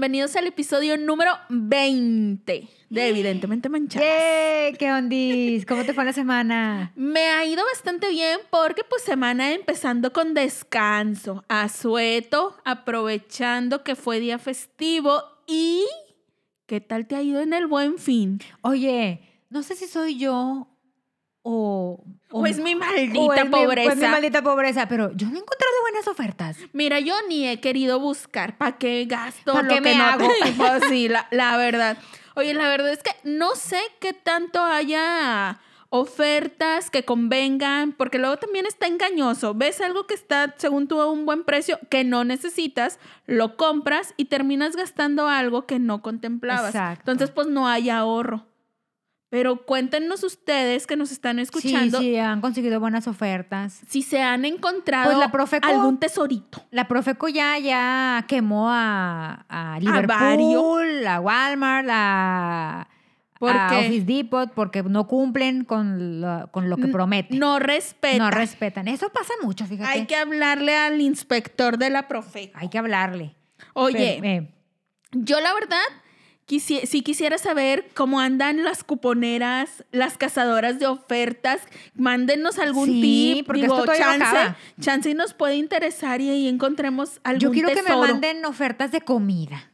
Bienvenidos al episodio número 20 de Evidentemente Manchadas. ¡Yay! ¿Qué ondis? ¿Cómo te fue la semana? Me ha ido bastante bien porque pues semana empezando con descanso, asueto, aprovechando que fue día festivo y ¿qué tal te ha ido en el buen fin? Oye, no sé si soy yo o... O es mi o maldita mi- pobreza. o es mi maldita pobreza, pero yo no he encontrado buenas ofertas. Mira, yo ni he querido buscar para qué gasto ¿Pa' lo qué que me no hago? Pues sí, la, la verdad. Oye, la verdad es que no sé qué tanto haya ofertas que convengan, porque luego también está engañoso. Ves algo que está, según tú, a un buen precio que no necesitas, lo compras y terminas gastando algo que no contemplabas. Exacto. Entonces, pues no hay ahorro. Pero cuéntenos ustedes que nos están escuchando Sí, sí, han conseguido buenas ofertas. si se han encontrado Pues la Profeco- algún tesorito. La Profeco ya, ya quemó a, a Liverpool, a Walmart, a. Office Depot, porque no cumplen con lo, con lo que prometen. No respeta. No respetan. Eso pasa mucho, fíjate. Hay que hablarle al inspector de la Profeco. Hay que hablarle. Oye, Pero, eh, yo la verdad, quisi- sí quisiera saber cómo andan las cuponeras, las cazadoras de ofertas. Mándenos algún Sí, tip. porque Digo, esto chance, acaba. chance y nos puede interesar y ahí encontremos algún yo quiero que me manden ofertas de comida.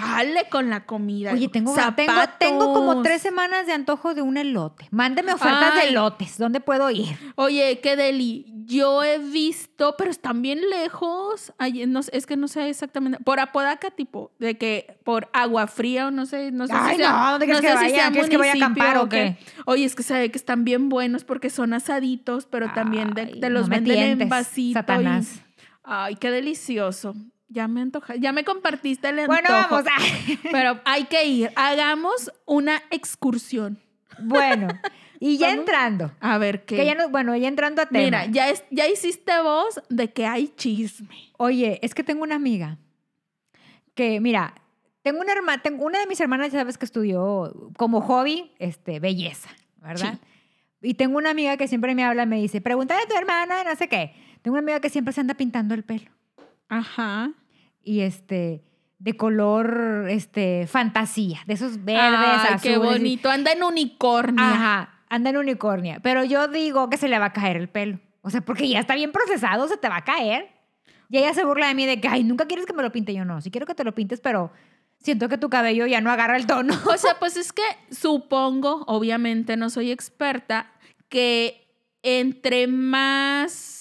Dale con la comida. Oye, tengo, tengo, tengo como tres semanas de antojo de un elote. Mándeme ofertas Ay. de elotes. ¿Dónde puedo ir? Oye, qué deli. Yo he visto, pero están bien lejos. Ay, no es que no sé exactamente. Por Apodaca, tipo, de que por agua fría o no sé, no sé Ay, si sea, no, ¿dónde que sé vaya? sea ¿Quieres que vaya a acampar o qué? Oye, es que se ve que están bien buenos porque son asaditos, pero también de- los no venden en vasito. y- Satanás. Ay, qué delicioso. Ya me antoja, ya me compartiste el antojo. Bueno, vamos. Pero hay que ir. Hagamos una excursión. bueno, y ya Vamos. entrando. A ver qué. Que ya no, bueno, ya entrando a tema. Mira, ya, es, ya hiciste voz de que hay chisme. Oye, es que tengo una amiga que, mira, tengo una hermana, tengo una de mis hermanas, ya sabes que estudió como hobby, este, belleza, ¿verdad? Y tengo una amiga que siempre me habla, me dice, pregúntale a tu hermana, no sé qué. Tengo una amiga que siempre se anda pintando el pelo. Ajá. Y este, de color, este, fantasía, de esos verdes, Ay, azules. qué bonito. Anda en unicornio. Ajá, anda en unicornia. Pero yo digo que se le va a caer el pelo. O sea, porque ya está bien procesado, se te va a caer. Y ella se burla de mí de que, ay, nunca quieres que me lo pinte. Yo no, sí quiero que te lo pintes, pero siento que tu cabello ya no agarra el tono. O sea, pues es que supongo, obviamente no soy experta, que entre más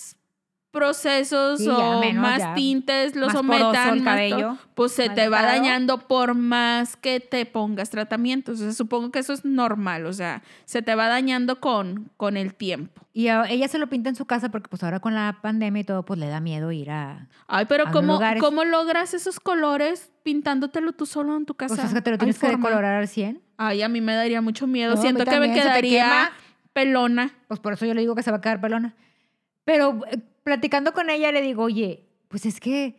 procesos Sí, o menos, más ya. tintes lo Más sometan, el cabello, pues se te va dañando por más que te pongas tratamientos. O sea, supongo que eso es normal, o sea, se te va dañando con, con el tiempo. Y a- ella se lo pinta en su casa porque pues ahora con la pandemia y todo, pues le da miedo ir a... Ay, pero A ¿cómo. ¿cómo logras esos colores pintándotelo tú solo en tu casa? Pues es que te lo ¿Hay tienes que decolorar al 100. Ay, a mí me daría mucho miedo. No, Siento que me quedaría pelona. Pues por eso yo le digo que se va a quedar pelona. Pero eh, platicando con ella le digo, oye, pues es que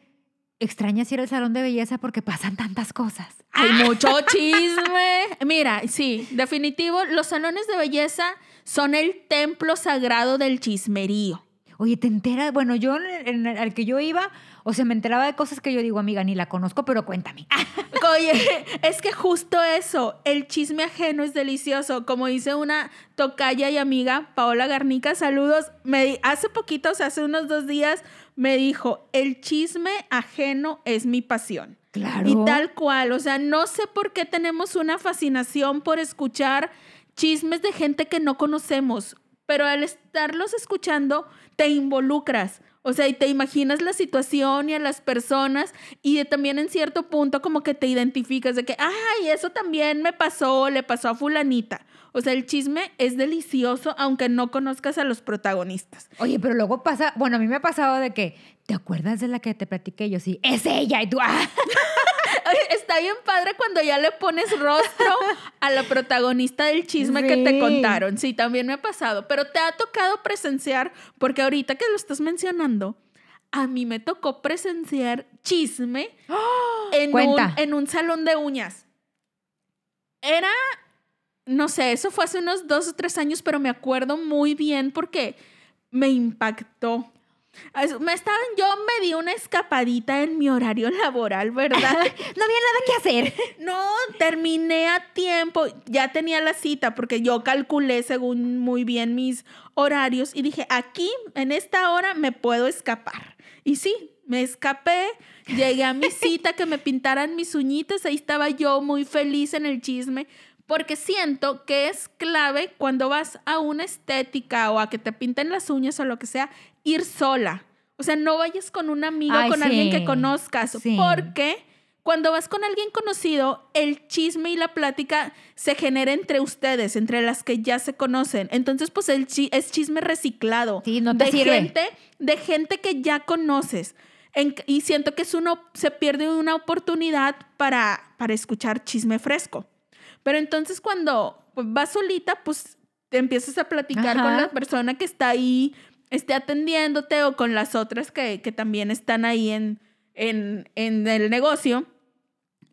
extrañas ir al salón de belleza porque pasan tantas cosas. Hay mucho chisme. Mira, sí, definitivo, los salones de belleza son el templo sagrado del chismerío. Oye, ¿te enteras? Bueno, yo en, en el al que yo iba, o sea, me enteraba de cosas que yo digo, amiga, ni la conozco, pero cuéntame. Oye, es que justo eso, el chisme ajeno es delicioso. Como dice una tocaya y amiga, Paola Garnica, saludos. Me, hace poquito, o sea, hace unos dos días, me dijo, el chisme ajeno es mi pasión. Claro. Y tal cual, o sea, no sé por qué tenemos una fascinación por escuchar chismes de gente que no conocemos, pero al estarlos escuchando te involucras, o sea, y te imaginas la situación y a las personas y de- también en cierto punto como que te identificas de que, ay, eso también me pasó, le pasó a fulanita. O sea, el chisme es delicioso aunque no conozcas a los protagonistas. Oye, pero luego pasa, bueno, a mí me ha pasado de que, ¿te acuerdas de la que te platiqué? Yo sí, es ella. Y tú, ah, Está bien padre cuando ya le pones rostro a la protagonista del chisme que te contaron. Sí, también me ha pasado. Pero te ha tocado presenciar, porque ahorita que lo estás mencionando, a mí me tocó presenciar chisme en, un, en un salón de uñas. Era, no sé, eso fue hace unos dos o tres años, pero me acuerdo muy bien porque me impactó. Me estaban, yo me di una escapadita en mi horario laboral, ¿verdad? no había nada que hacer. No, terminé a tiempo, ya tenía la cita porque yo calculé según muy bien mis horarios y dije, aquí en esta hora me puedo escapar. Y sí, me escapé, llegué a mi cita que me pintaran mis uñitas, ahí estaba yo muy feliz en el chisme. Porque siento que es clave cuando vas a una estética o a que te pinten las uñas o lo que sea, ir sola. O sea, no vayas con un amigo o Ay, con alguien que conozcas. Sí. Porque cuando vas con alguien conocido, el chisme y la plática se genera entre ustedes, entre las que ya se conocen. Entonces, pues el chi- es chisme reciclado. Sí, no te de sirve. gente, de gente que ya conoces. En- y siento que es uno, se pierde una oportunidad para, para escuchar chisme fresco. Pero entonces cuando vas solita, pues te empiezas a platicar Ajá. con la persona que está ahí esté atendiéndote o con las otras que, que también están ahí en, en, en el negocio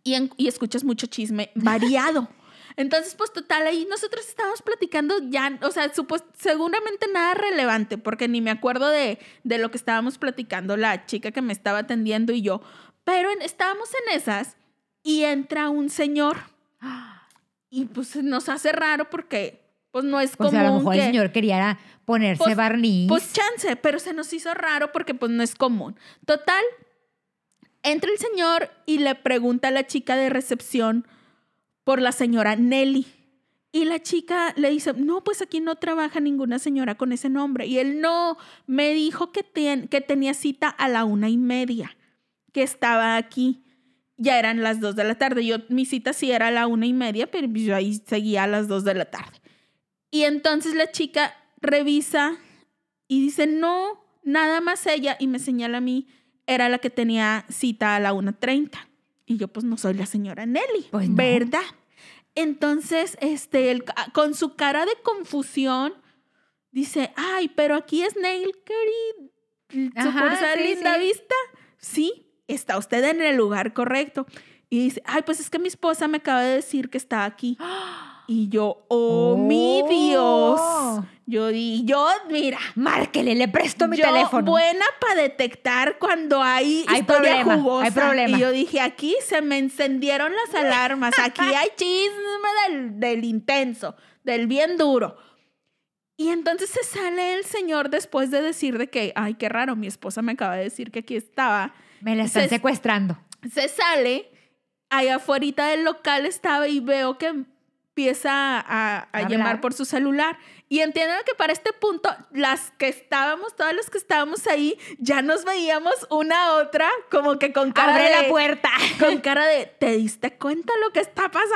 y, en- y escuchas mucho chisme variado. Entonces, pues total, ahí nosotros estábamos platicando ya, o sea, supos- seguramente nada relevante, porque ni me acuerdo de, de lo que estábamos platicando la chica que me estaba atendiendo y yo, pero en- estábamos en esas y entra un señor y pues nos hace raro porque pues no es O común sea, a lo mejor que... el señor quería ponerse Pues- barniz. Pues chance, pero se nos hizo raro porque pues no es común. Total, entra el señor y le pregunta a la chica de recepción por la señora Nelly. Y la chica le dice, no, pues aquí no trabaja ninguna señora con ese nombre. Y él no, me dijo que, ten- que tenía cita a la una y media, que estaba aquí. Ya eran las dos de la tarde. Yo, mi cita sí era a la una y media, pero yo ahí seguía a las dos de la tarde. Y entonces la chica revisa y dice, no, nada más ella, y me señala a mí, era la que tenía cita a la 1.30. Y yo pues no soy la señora Nelly, Pues no. ¿verdad? Entonces, este, con su cara de confusión, dice, ay, pero aquí es Nail Curry, sucursal sí, Linda sí. Vista. Sí, está usted en el lugar correcto. Y dice, ay, pues es que mi esposa me acaba de decir que está aquí. Y yo, oh, mi Dios. Oh. Yo di, yo, mira, Márquele, le presto mi yo teléfono. buena para detectar cuando hay, Hay historia problema, jugosa. hay problema. Y yo dije, aquí se me encendieron las alarmas, aquí hay chisme del, del intenso, del bien duro. Y entonces se sale el señor después de decir de que, ay, qué raro, mi esposa me acaba de decir que aquí estaba. Me la están Se- secuestrando. Se sale, allá afuera del local estaba y veo que empieza a, a llamar por su celular. Y entienden que para este punto, las que estábamos, todas las que estábamos ahí, ya nos veíamos una a otra como que con cara Abre de... la puerta. Con cara de, ¿te diste cuenta lo que está pasando?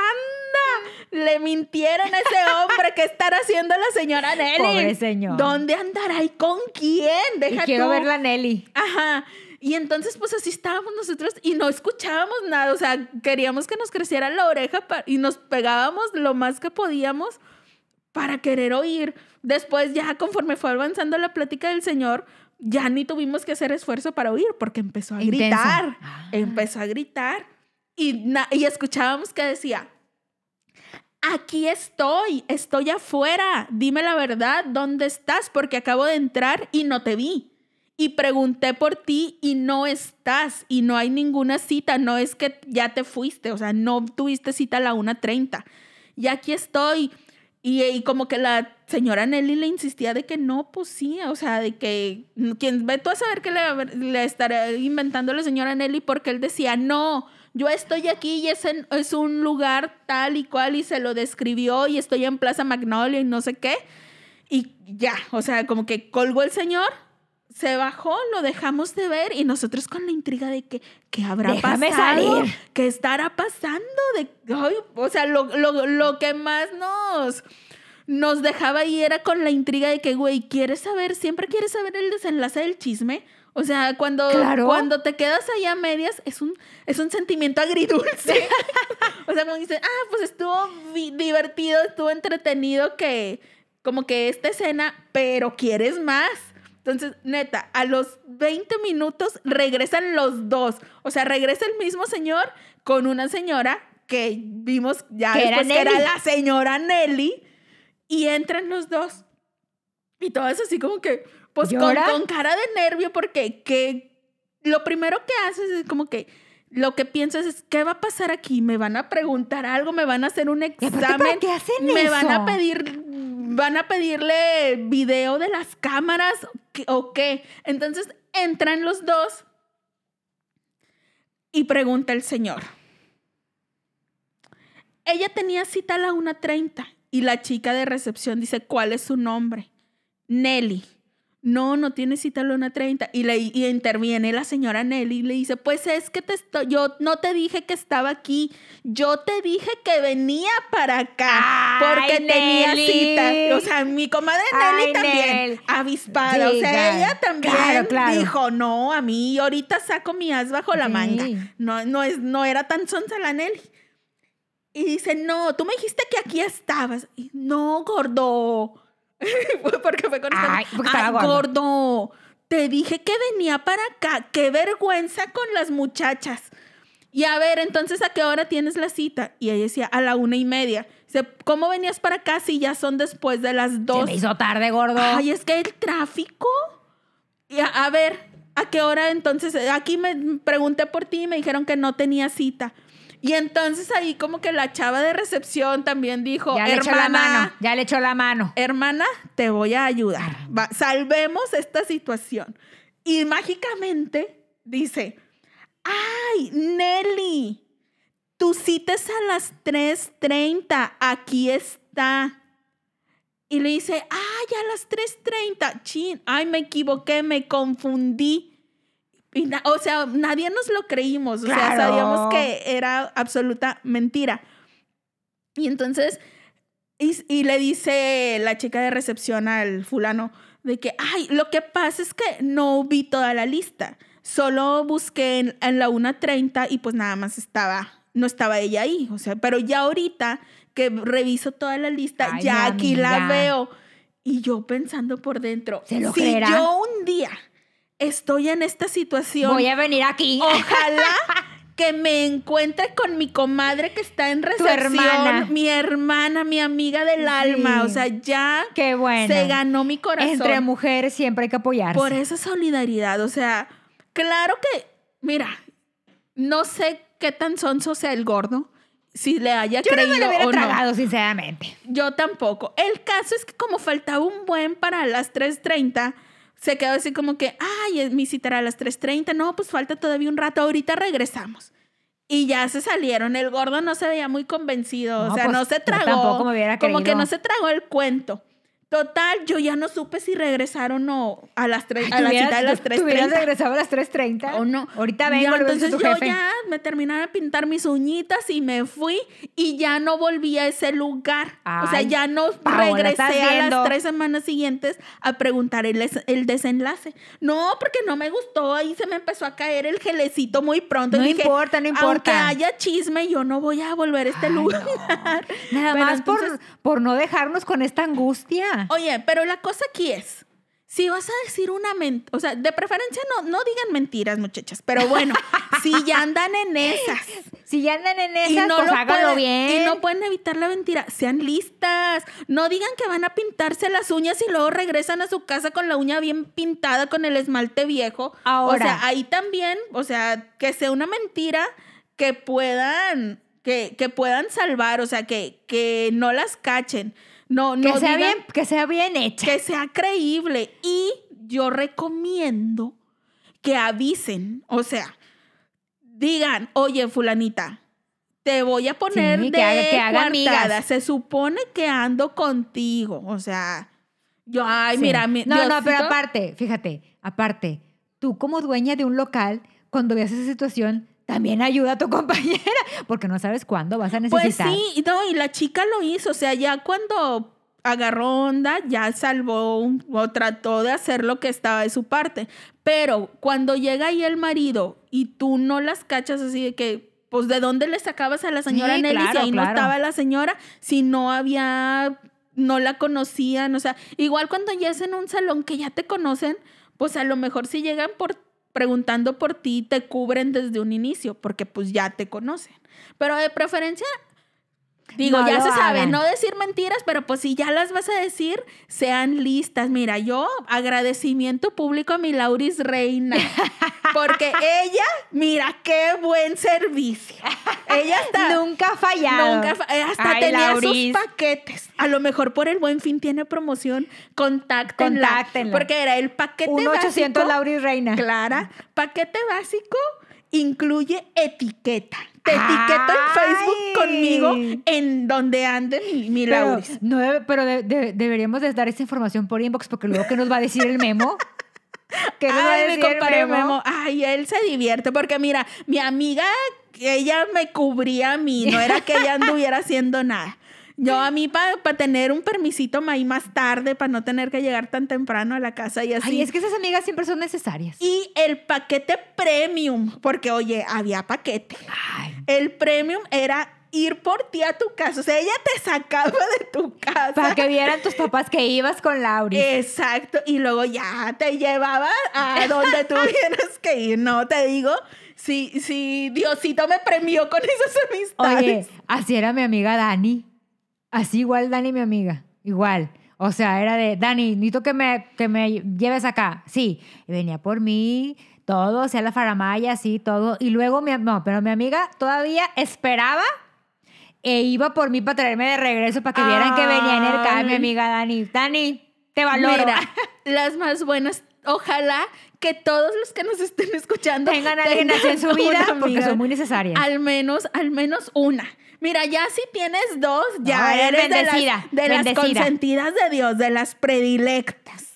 Le mintieron a ese hombre. ¿Qué estará haciendo la señora Nelly? Pobre señor. ¿Dónde andará y con quién? Y Deja quiero tú. ver la Nelly. Ajá. Y entonces, pues así estábamos nosotros y no escuchábamos nada. O sea, queríamos que nos creciera la oreja y nos pegábamos lo más que podíamos para querer oír. Después, ya conforme fue avanzando la plática del Señor, ya ni tuvimos que hacer esfuerzo para oír porque empezó a Intenso. gritar. Ah. Empezó a gritar. Y, y escuchábamos que decía, aquí estoy, estoy afuera, dime la verdad, ¿dónde estás? Porque acabo de entrar y no te vi. Y pregunté por ti y no estás y no hay ninguna cita, no es que ya te fuiste, o sea, no tuviste cita a la 1.30. Y aquí estoy. Y, y como que la señora Nelly le insistía de que no, pues sí, o sea, de que quien ve tú a saber que le, le estará inventando la señora Nelly porque él decía, no, yo estoy aquí y es, es un lugar tal y cual y se lo describió y estoy en Plaza Magnolia y no sé qué. Y ya, o sea, como que colgó el señor, se bajó, lo dejamos de ver y nosotros con la intriga de que, ¿qué habrá Déjame pasado? salir. ¿Qué estará pasando? De, ay, o sea, lo, lo- lo que más nos, nos dejaba ahí era con la intriga de que, güey, ¿quieres saber? ¿Siempre quieres saber el desenlace del chisme? O sea, cuando, Claro. cuando te quedas ahí a medias, es un, es un sentimiento agridulce. o sea, como dices, ah, pues estuvo divertido, estuvo entretenido que, como que esta escena, pero quieres más. Entonces, neta, a los 20 minutos regresan los dos. O sea, regresa el mismo señor con una señora que vimos ya Que era que era la señora Nelly y entran los dos. Y todo es así como que, Pues con, cara de nervio porque que lo primero que haces es como que lo que piensas es, ¿qué va a pasar aquí? ¿Me van a preguntar algo? ¿Me van a hacer un ¿Y aparte, examen? ¿para qué hacen ¿Me eso? van a pedir, van a pedirle video de las cámaras o qué-? Entonces entran los dos y pregunta el señor. Ella tenía cita a la 1.30 y la chica de recepción dice, ¿cuál es su nombre? Nelly. No, no tiene cita la 1.30. Y, le, y interviene la señora Nelly y le dice, pues es que te estoy, yo no te dije que estaba aquí, yo te dije que venía para acá porque Ay, tenía Nelly. cita. O sea, mi comadre Nelly Ay, también, Nel. avispada. o sea, ella también Claro, claro. dijo, no, a mí ahorita saco mi as bajo la Sí. manga. No, no, es, no era tan sonsa la Nelly. Y dice, no, tú me dijiste que aquí estabas. Y, no, gordo. porque fue con Ay, porque estaba "Ay, gordo". gordo. Te dije que venía para acá. Qué vergüenza con las muchachas. Y a ver, entonces, ¿a qué hora tienes la cita? Y ella decía, a la una y media. Dice, ¿cómo venías para acá si ya son después de las Se dos? me hizo tarde, gordo. Ay, es que el tráfico. Y a, a ver, ¿a qué hora entonces? Aquí me pregunté por ti y me dijeron que no tenía cita. Y entonces ahí como que la chava de recepción también dijo, ya le echó la hermana, mano. Ya le echó la mano. hermana, te voy a ayudar. Va, salvemos esta situación. Y mágicamente dice, ay, Nelly, tu cita es a las 3.30, aquí está. Y le dice, ay, a las 3.30, chin, ay, me equivoqué, me confundí. Y na- o sea, nadie nos lo creímos, o sea, sabíamos que era absoluta mentira. Y entonces, y, y le dice la chica de recepción al fulano de que, ay, lo que pasa es que no vi toda la lista. Solo busqué en, en la 1.30 y pues nada más estaba, no estaba ella ahí. O sea, pero ya ahorita que reviso toda la lista, Ay, ya aquí la veo. Y yo pensando por dentro, ¿Se lo si creerá? yo un día estoy en esta situación, Voy a venir aquí. Ojalá que me encuentre con mi comadre que está en recepción. hermana. Mi hermana, mi amiga del alma. O sea, ya Qué bueno. se ganó mi corazón. Entre mujeres siempre hay que apoyarse. por esa solidaridad. O sea, claro que, mira, no sé qué tan sonso sea el gordo. Si le haya Yo no creído me lo hubiera o no. tragado, sinceramente. Yo tampoco. El caso es que como faltaba un buen para las 3.30, se quedó así como que, ay, mi cita era a las 3.30. No, pues falta todavía un rato, ahorita regresamos. Y ya se salieron. El gordo no se veía muy convencido. No, o sea, pues, no se tragó. tampoco me hubiera Como que no se tragó el cuento. Total, yo ya no supe si regresaron o a las tres, Ay, a la cita de las tú- Tuvieras 3.30. regresado a las 3.30. ¿O no? Ahorita vengo, entonces yo jefe. ya me terminaron de pintar mis uñitas y me fui y ya no volví a ese lugar. o sea, ya no Paola, regresé ¿estás a viendo? las tres semanas siguientes a preguntar el, el desenlace. No, porque no me gustó. Ahí se me empezó a caer el gelecito muy pronto. No y dije, importa, no importa. Aunque haya chisme, yo no voy a volver a este Ay, lugar. Nada Pero más por, por no dejarnos con esta angustia. Oye, pero la cosa aquí es, si vas a decir una mentira, o sea, de preferencia no, no digan mentiras, muchachas, pero bueno, si ya andan en esas Si ya andan en y esas, no, pues lo háganlo bien. y no pueden evitar la mentira, sean listas, no digan que van a pintarse las uñas y luego regresan a su casa con la uña bien pintada con el esmalte viejo. Ahora. O sea, ahí también, o sea, que sea una mentira que puedan, que, que puedan salvar, o sea, que, que no las cachen. No, que, no sea digan- bien, que sea bien hecha. que sea creíble. Y yo recomiendo que avisen, o sea, digan, oye, fulanita, te voy a poner Sí, de que haga- que haga amigas. Se supone que ando contigo, o sea, yo, ay, Sí. mira, mi, No, no, pero aparte, fíjate, aparte, tú como dueña de un local, cuando veas esa situación, también ayuda a tu compañera, porque no sabes cuándo vas a Pues necesitar. sí, no, y la chica lo hizo, o sea, ya cuando agarró onda, ya salvó o trató de hacer lo que estaba de su parte. Pero cuando llega ahí el marido y tú no las cachas así de que, pues, ¿de dónde le sacabas a la señora Sí, Nelly si claro, ahí no claro. estaba la señora? Si no había, no la conocían, o sea, igual cuando ya es en un salón que ya te conocen, pues a lo mejor si llegan por preguntando por ti, te cubren desde un inicio, porque pues ya te conocen. Pero de preferencia, Digo, No ya se sabe, no decir mentiras, pero pues si ya las vas a decir, sean listas. Mira, yo agradecimiento público a mi Lauris Reina, porque ella, mira, qué buen servicio. Ella está... Nunca ha fallado. Nunca, fa- eh, hasta Ay, tenía Lauris. sus paquetes. A lo mejor por el buen fin tiene promoción. Contáctenla. Contáctenla. Porque era el paquete 1 800 básico. Lauris Reina. Clara, paquete básico incluye etiqueta. Te etiqueto en Facebook conmigo en donde ande mi, mi Pero, Lauris. no pero de- de- deberíamos de dar esa información por inbox porque luego ¿qué nos va a decir el memo? ¿Qué nos va a Ay, decir mi compadre el memo? Memo. Ay, él se divierte porque mira, mi amiga, ella me cubría a mí, no era que ella anduviera haciendo nada. Yo a mí para tener un permisito ahí más tarde, para no tener que llegar tan temprano a la casa y así. Ay, es que esas amigas siempre son necesarias. Y el paquete premium, porque oye, había paquete. Ay, El premium era ir por ti a tu casa. O sea, ella te sacaba de tu casa. para que vieran tus papás que ibas con Lauris. Exacto. Y luego ya te llevaba a donde tuvieras que ir. No, te digo, si, si Diosito me premió con esas Oye, amistades. así era mi amiga Dani. Así igual Dani, mi amiga. Igual. O sea, era de, Dani, necesito que me, que me lleves acá. Sí. Y venía por mí, todo, sea, la faramaya, así, todo. Y luego, mi, no, pero mi amiga todavía esperaba e iba por mí para traerme de regreso para que vieran que venía en el carro, mi amiga Dani. Dani, te valoro. Mira, las más buenas. Ojalá que todos los que nos estén escuchando Tengan a alguien así en su vida porque son muy necesarias. Al menos, al menos una. Mira, ya si tienes dos, ya No, eres eres de las, bendecida, de las consentidas de Dios, de las predilectas.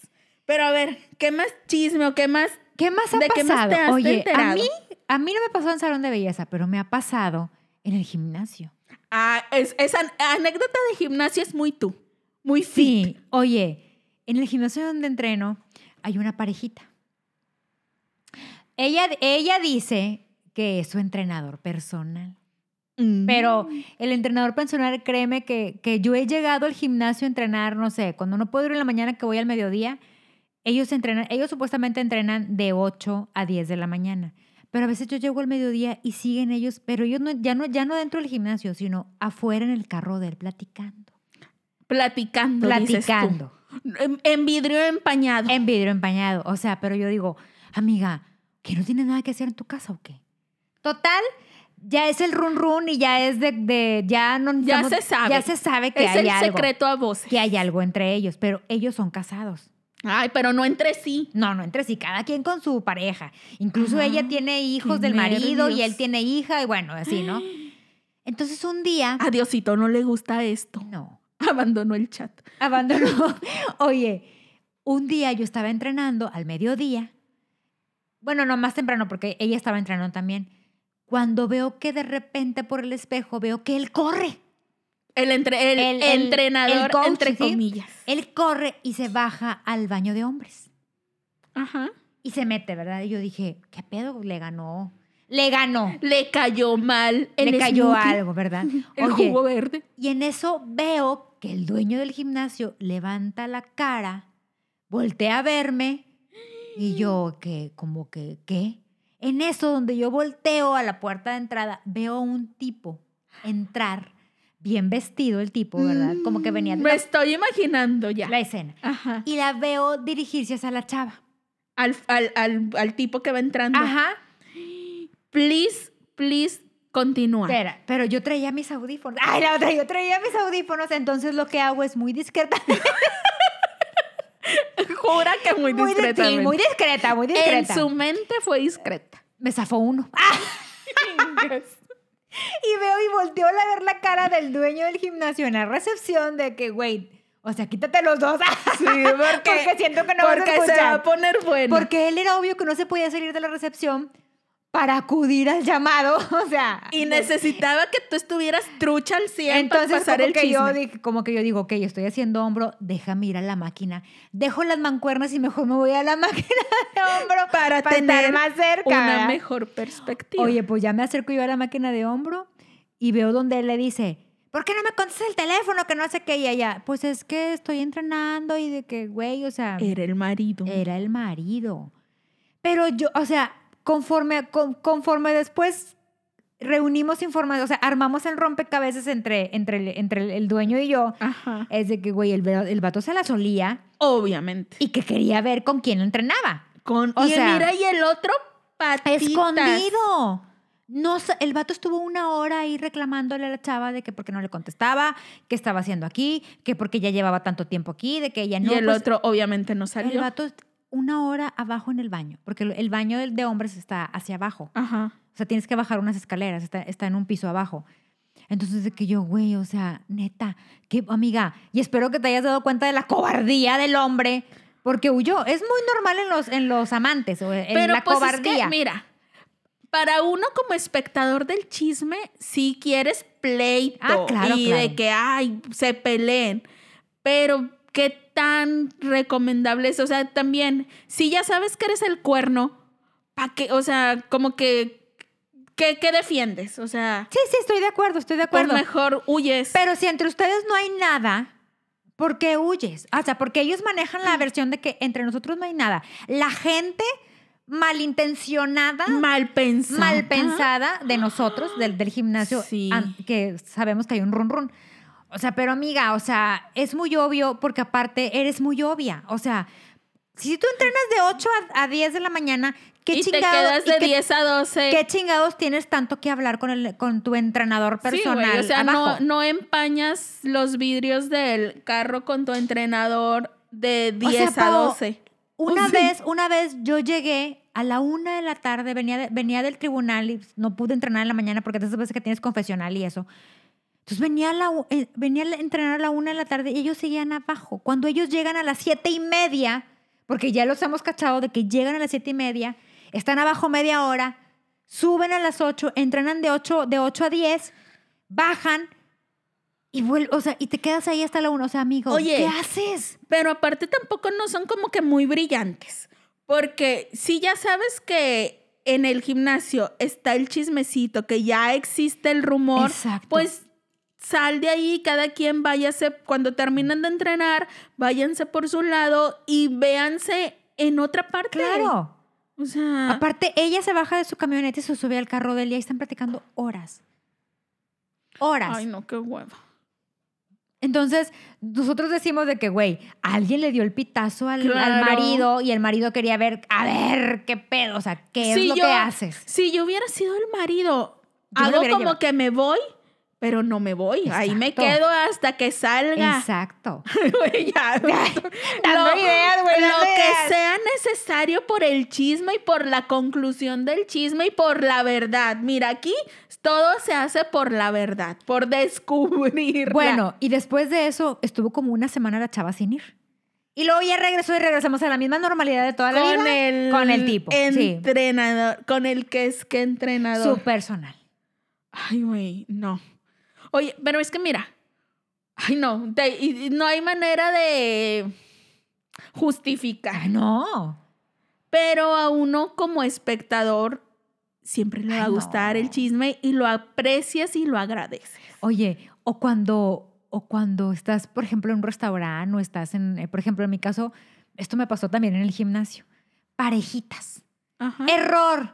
Pero a ver, ¿qué más chisme o qué más? ¿Qué más ha ¿De qué más pasado? te has Oye, a mí, a mí no me pasó en salón de belleza, pero me ha pasado en el gimnasio. Ah, es- esa anécdota de gimnasio es muy tú, muy fit. Sí, oye, en el gimnasio donde entreno hay una parejita. Ella, ella dice que es su entrenador personal, Mm. pero el entrenador personal, créeme que, que yo he llegado al gimnasio a entrenar, no sé, cuando no puedo ir en la mañana que voy al mediodía, ellos entrenan, ellos supuestamente entrenan de 8 a 10 de la mañana. Pero a veces yo llego al mediodía y siguen ellos, pero ellos no, ya, no, ya no dentro del gimnasio, sino afuera en el carro de él platicando. platicando, dices tú. Platicando. En, en vidrio empañado. En vidrio empañado. O sea, pero yo digo, amiga, ¿que no tienes nada que hacer en tu casa o qué? Total, ya es el run run y ya es de, de- ya no ya estamos- se sabe. Ya se sabe que es hay el algo. secreto a voces. Que hay algo entre ellos, pero ellos son casados. Ay, pero no entre sí. No, no entre sí, cada quien con su pareja. Incluso Ajá, ella tiene hijos del marido y nervios. él tiene hija y bueno, así, ¿no? Entonces un día, A Diosito no le gusta esto. no, Abandonó el chat. abandonó. Oye, un día yo estaba entrenando al mediodía. Bueno, no, más temprano porque ella estaba entrenando también. Cuando veo que de repente por el espejo veo que él corre. El, entre, el, El- el- entrenador, coach, entre ¿sí? comillas. Él corre y se baja al baño de hombres. Ajá. Y se mete, ¿verdad? Y yo dije, ¿qué pedo? Le ganó. Le ganó. Le cayó mal el Le cayó smoothie, algo, ¿verdad? El Oye, jugo verde. y en eso veo que el dueño del gimnasio levanta la cara, voltea a verme y yo, que como que, ¿qué? En eso, donde yo volteo a la puerta de entrada, veo un tipo entrar, bien vestido el tipo, ¿verdad? Como que venía de Me la, estoy imaginando ya. la escena. Ajá. Y la veo dirigirse hacia la chava. Al, al, al, al tipo que va entrando. Ajá. Please, please, continúa. Espera, pero yo traía mis audífonos. Ay, la otra, yo traía mis audífonos, entonces lo que hago es muy discreta. Jura que muy Muy, di- sí, discretamente. muy discreta, muy en discreta. su mente fue discreta. Me zafó uno. ¡Ah! Y veo y volteo a ver la cara del dueño del gimnasio en la recepción de que, güey, o sea, quítate los dos. Sí, porque, Porque siento que no vas a porque se va escuchar. a poner bueno. Porque él era obvio que no se podía salir de la recepción para acudir al llamado. O sea. y necesitaba que tú estuvieras trucha al 100 Entonces, para pasar como el que, chisme. yo dije, como que yo digo, ok, estoy haciendo hombro, déjame ir a la máquina. Dejo las mancuernas y mejor me voy a la máquina de hombro para, estar tener más cerca. una ¿verdad? mejor perspectiva. Oye, pues ya me acerco yo a la máquina de hombro y veo donde él le dice, ¿por qué no me contestas el teléfono? Que no sé qué. Y ella, pues es que estoy entrenando y de que, güey, o sea, era el marido. era el marido. Pero yo, o sea, conforme, con- conforme después reunimos información, o sea, armamos el rompecabezas entre, entre, el, entre el, el dueño y yo. Ajá. Es de que, güey, el, el vato se la solía Obviamente. y que quería ver con quién entrenaba. Con, O y sea, mira, y el otro patitas. Escondido. No, el vato estuvo una hora ahí reclamándole a la chava de que porque no le contestaba, qué estaba haciendo aquí, que porque ya llevaba tanto tiempo aquí, de que ella no. y el pues, otro obviamente no El salió. vato una hora abajo en el baño, porque el baño de hombres está hacia abajo. Ajá. O sea, tienes que bajar unas escaleras, está, está en un piso abajo. Entonces, de que yo, güey, o sea, neta, que amiga, y espero que te hayas dado cuenta de la cobardía del hombre, porque huyó. Es muy normal en los, en los amantes, o en Pero la pues cobardía. es que, mira, para uno como espectador del chisme, si quieres pleito Ah, claro, y claro. de que, ay, se peleen, pero qué tan recomendable es, o sea, también, si ya sabes que eres el cuerno, ¿para qué? O sea, como que, ¿qué, qué defiendes? O sea, Sí, sí, estoy de acuerdo, estoy de pues acuerdo. mejor huyes. Pero si entre ustedes no hay nada, ¿por qué huyes? O sea, porque ellos manejan Mm. la versión de que entre nosotros no hay nada. La gente malintencionada, mal pensada. mal pensada de nosotros, del, del gimnasio, Sí. que sabemos que hay un run run. O sea, pero amiga, o sea, es muy obvio porque aparte eres muy obvia. O sea, si tú entrenas de 8 a, a 10 de la mañana, ¿qué y te chingados? quedas y de qué- 10 a 12. ¿Qué chingados tienes tanto que hablar con, el, con tu entrenador Sí, güey, personal? o sea, abajo? no, no empañas los vidrios del carro con tu entrenador de O sea, 10 a Pau, 12. Una O sea, vez, una vez yo llegué a la una de la tarde, venía, de- venía del tribunal y no pude entrenar en la mañana porque de esas veces que tienes confesional y eso. Entonces venía a, la, eh, venía a entrenar a la una de la tarde y ellos seguían abajo. Cuando ellos llegan a las siete y media, porque ya los hemos cachado de que llegan a las siete y media, están abajo media hora, suben a las ocho, entrenan de ocho, de ocho a diez, bajan y vuel- o sea, y te quedas ahí hasta la una. O sea, amigo, Oye, ¿qué haces? Pero aparte tampoco no son como que muy brillantes. Porque si ya sabes que en el gimnasio está el chismecito, que ya existe el rumor, Exacto. pues sal de ahí, cada quien váyase, cuando terminen de entrenar, váyanse por su lado y véanse en otra parte. Claro. O sea, Aparte, ella se baja de su camioneta y se sube al carro de él y ahí están platicando horas. Horas. ay no, qué hueva. Entonces, nosotros decimos de que, güey, alguien le dio el pitazo al, al marido y el marido quería ver, a ver, qué pedo, o sea, qué es Si lo yo- que haces. Si yo hubiera sido el marido, Yo hago como llevado. que me voy, pero no me voy. Ahí me quedo hasta que salga. Exacto. Ya. Dando Lo- ideas, güey, Lo que sea necesario por el chisme y por la conclusión del chisme y por la verdad. Mira, aquí todo se hace por la verdad, por descubrir. Bueno, y después de eso estuvo como una semana la chava sin ir. Y luego ya regresó y regresamos a la misma normalidad de toda la con vida. el, con el tipo. Sí. entrenador, con el que es que entrenador. Su personal. Ay, güey, no. Oye, pero es que mira, ay, no, te- y- no hay manera de justificar. Ay, no. Pero a uno como espectador siempre le va a gustar no. el chisme y lo aprecias y lo agradeces. Oye, o cuando, o cuando estás, por ejemplo, en un restaurante o estás en, eh, por ejemplo, en mi caso, esto me pasó también en el gimnasio. Parejitas. Ajá. Error.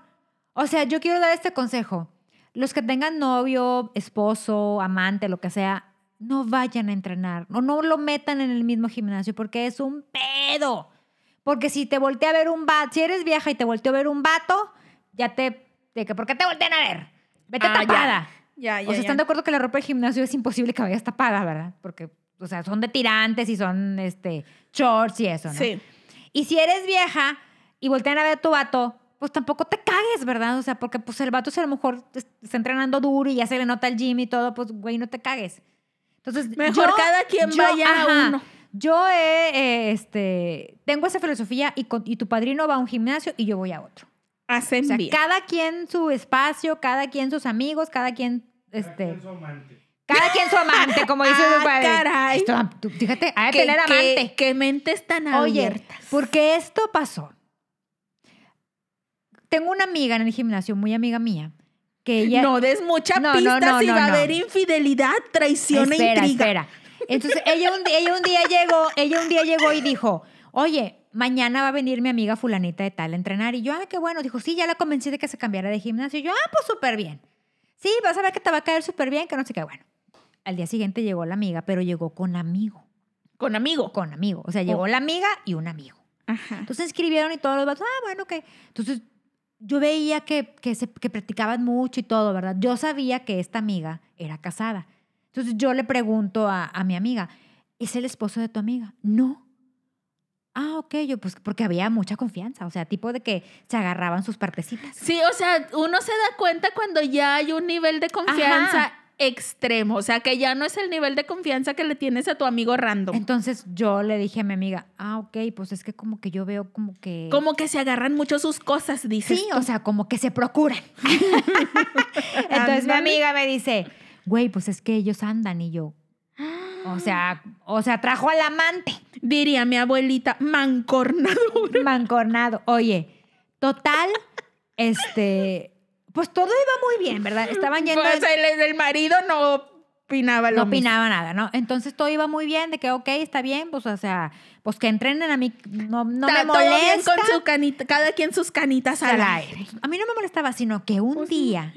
O sea, yo quiero dar este consejo. Los que tengan novio, esposo, amante, lo que sea, no vayan a entrenar o no lo metan en el mismo gimnasio porque es un pedo. Porque si te voltea a ver un vato, si eres vieja y te volteó a ver un vato, ya te... De que, ¿Por qué te voltean a ver? Vete Ah, tapada. Ya, ya, O sea, están de acuerdo que la ropa de gimnasio es imposible que vayas tapada, ¿verdad? Porque, o sea, son de tirantes y son, este, shorts y eso, ¿no? Sí. Y si eres vieja y voltean a ver a tu vato, pues tampoco te cagues, ¿verdad? O sea, porque pues el vato si a lo mejor es- está entrenando duro y ya se le nota el gym y todo, pues, güey, no te cagues. Entonces, Mejor cada quien vaya a ajá, uno. Yo he, eh, este, tengo esa filosofía y, con- y tu padrino va a un gimnasio y yo voy a otro. Hacen O sea, bien. cada quien su espacio, cada quien sus amigos, cada quien, este, Su amante. cada quien su amante, como dice Ah, tu padre. caray. Esto, tú, fíjate, hay que ¿Qué- tener amante. qué mentes tan Oye, abiertas. porque esto pasó. Tengo una amiga en el gimnasio, muy amiga mía, que ella... no des mucha No, pista no, si no, va a haber infidelidad, traición e espera, intriga. espera. Entonces, ella un, ella un día llegó, ella un día llegó y dijo, oye, mañana va a venir mi amiga fulanita de tal a entrenar. Y yo, ah, qué bueno. Dijo, sí, ya la convencí de que se cambiara de gimnasio. Y yo, ah, pues súper bien. sí, vas a ver que te va a caer súper bien, que no sé qué. Bueno, al día siguiente llegó la amiga, pero llegó con amigo. Con amigo. Con amigo. O sea, llegó Oh. la amiga y un amigo. Ajá. Entonces escribieron y todos los vatos, ah, bueno, que. Entonces yo veía que, que, se, que practicaban mucho y todo, ¿verdad? Yo sabía que esta amiga era casada. Entonces yo le pregunto a, a mi amiga, ¿es el esposo de tu amiga? No. Ah, ok, yo pues porque había mucha confianza, o sea, tipo de que se agarraban sus partecitas. Sí, o sea, uno se da cuenta cuando ya hay un nivel de confianza Ajá. Extremo. O sea, que ya no es el nivel de confianza que le tienes a tu amigo random. Entonces yo le dije a mi amiga, ah, ok, pues es que como que yo veo como que... Como que se agarran mucho sus cosas, dices. Sí, tú. o sea, como que se procuran. Entonces mi amiga me dice, güey, pues es que ellos andan y yo, o sea, o sea, trajo al amante Diría mi abuelita, mancornador. mancornado. Oye, total, este, pues todo iba muy bien, ¿verdad? Estaban yendo, Pues el, el marido no opinaba lo no mismo. opinaba nada, ¿no? Entonces todo iba muy bien, de que, ok, está bien, pues, o sea, pues que entrenen a mí, no, no Está me todo bien molesta. con su canita, cada quien sus canitas al aire. A mí no me molestaba, sino que un Pues, día,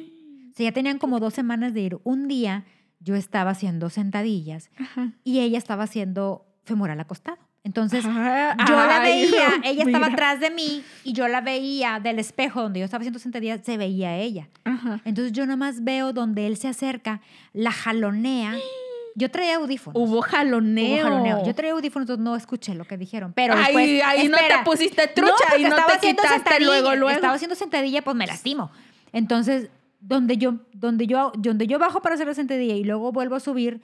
o sea, ya tenían como dos semanas de ir, un día yo estaba haciendo sentadillas Ajá. y ella estaba haciendo femoral acostado. Entonces, Ah, yo la ay, veía, ella estaba mira. atrás de mí y yo la veía del espejo donde yo estaba haciendo sentadillas, se veía ella. Ajá. Entonces yo nada más veo donde él se acerca, la jalonea. Yo traía audífonos. Hubo jaloneo. Hubo jaloneo. Yo traía audífonos, entonces no escuché lo que dijeron. Pero Ahí- después, ahí no te pusiste trucha, porque ahí no estaba te quitaste luego, luego. Estaba haciendo sentadilla, pues me lastimo. Entonces, donde yo, donde yo, donde yo bajo para hacer la sentadilla y luego vuelvo a subir,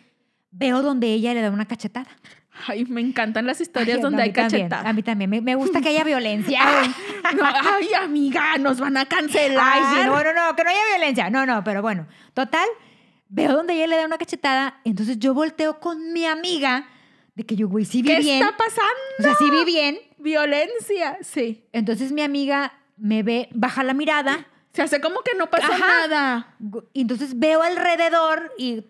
veo donde ella le da una cachetada. Ay, me encantan las historias Ay, donde hay cachetadas. A mí también. Me, me gusta que haya violencia. No, ay, amiga, nos van a cancelar. Ay, sí, no, no, no, que no haya violencia. No, no, pero bueno. Total, veo donde ella le da una cachetada, entonces yo volteo con mi amiga de que yo, güey, sí vi ¿Qué bien. está pasando? O sea, sí vi bien. Violencia, sí. Entonces mi amiga me ve, baja la mirada, Se hace como que no pasó Ajá. nada. y entonces veo alrededor y,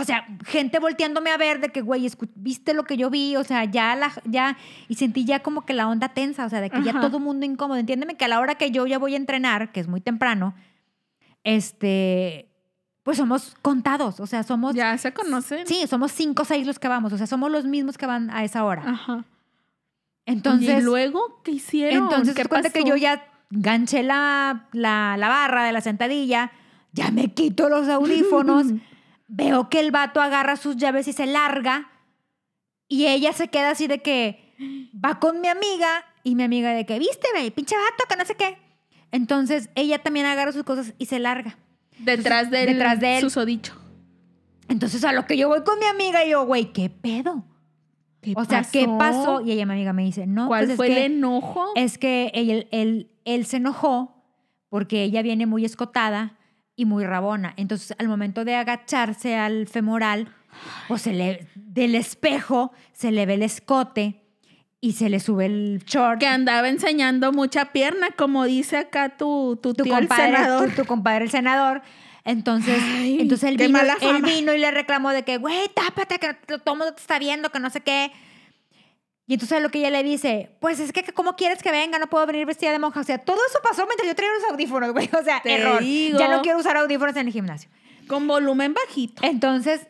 o sea, gente volteándome a ver de que, güey, viste lo que yo vi, o sea, ya la, ya, y sentí ya como que la onda tensa, o sea, de que ya todo mundo incómodo. Entiéndeme que a la hora que yo ya voy a entrenar, que es muy temprano, este, pues somos contados, o sea, somos, Ya se conocen. sí, somos cinco o seis los que vamos, o sea, somos los mismos que van a esa hora. Ajá. Entonces, Oye, ¿y luego qué hicieron? Entonces, ¿Qué cuenta que yo ya ganché la, la, la barra de la sentadilla, ya me quito los audífonos, veo que el vato agarra sus llaves y se larga, y ella se queda así de que va con mi amiga, y mi amiga de que, viste, ve, pinche vato, que no sé qué. Entonces, ella también agarra sus cosas y se larga. Detrás de detrás de él. susodicho. Entonces, a lo que yo voy con mi amiga, y yo, güey, ¿qué pedo? ¿Qué o sea, ¿qué pasó? Y ella, mi amiga, me dice, no, ¿Cuál pues es fue que- el enojo? es que él, él, él se enojó porque ella viene muy escotada y muy rabona. Entonces, al momento de agacharse al femoral, pues se le, del espejo se le ve el escote y se le sube el short. que andaba enseñando mucha pierna, como dice acá tu, tu, tu tío el compadre, senador. Tu, tu compadre el senador. Entonces, Ay, entonces él, vino y le reclamó de que, güey, tápate, que todo el mundo te está viendo, que no sé qué. Y entonces lo que ella le dice, pues es que ¿cómo quieres que venga? No puedo venir vestida de monja. O sea, todo eso pasó mientras yo traía los audífonos, güey. O sea, Te error. digo. Ya no quiero usar audífonos en el gimnasio. Con volumen bajito. Entonces,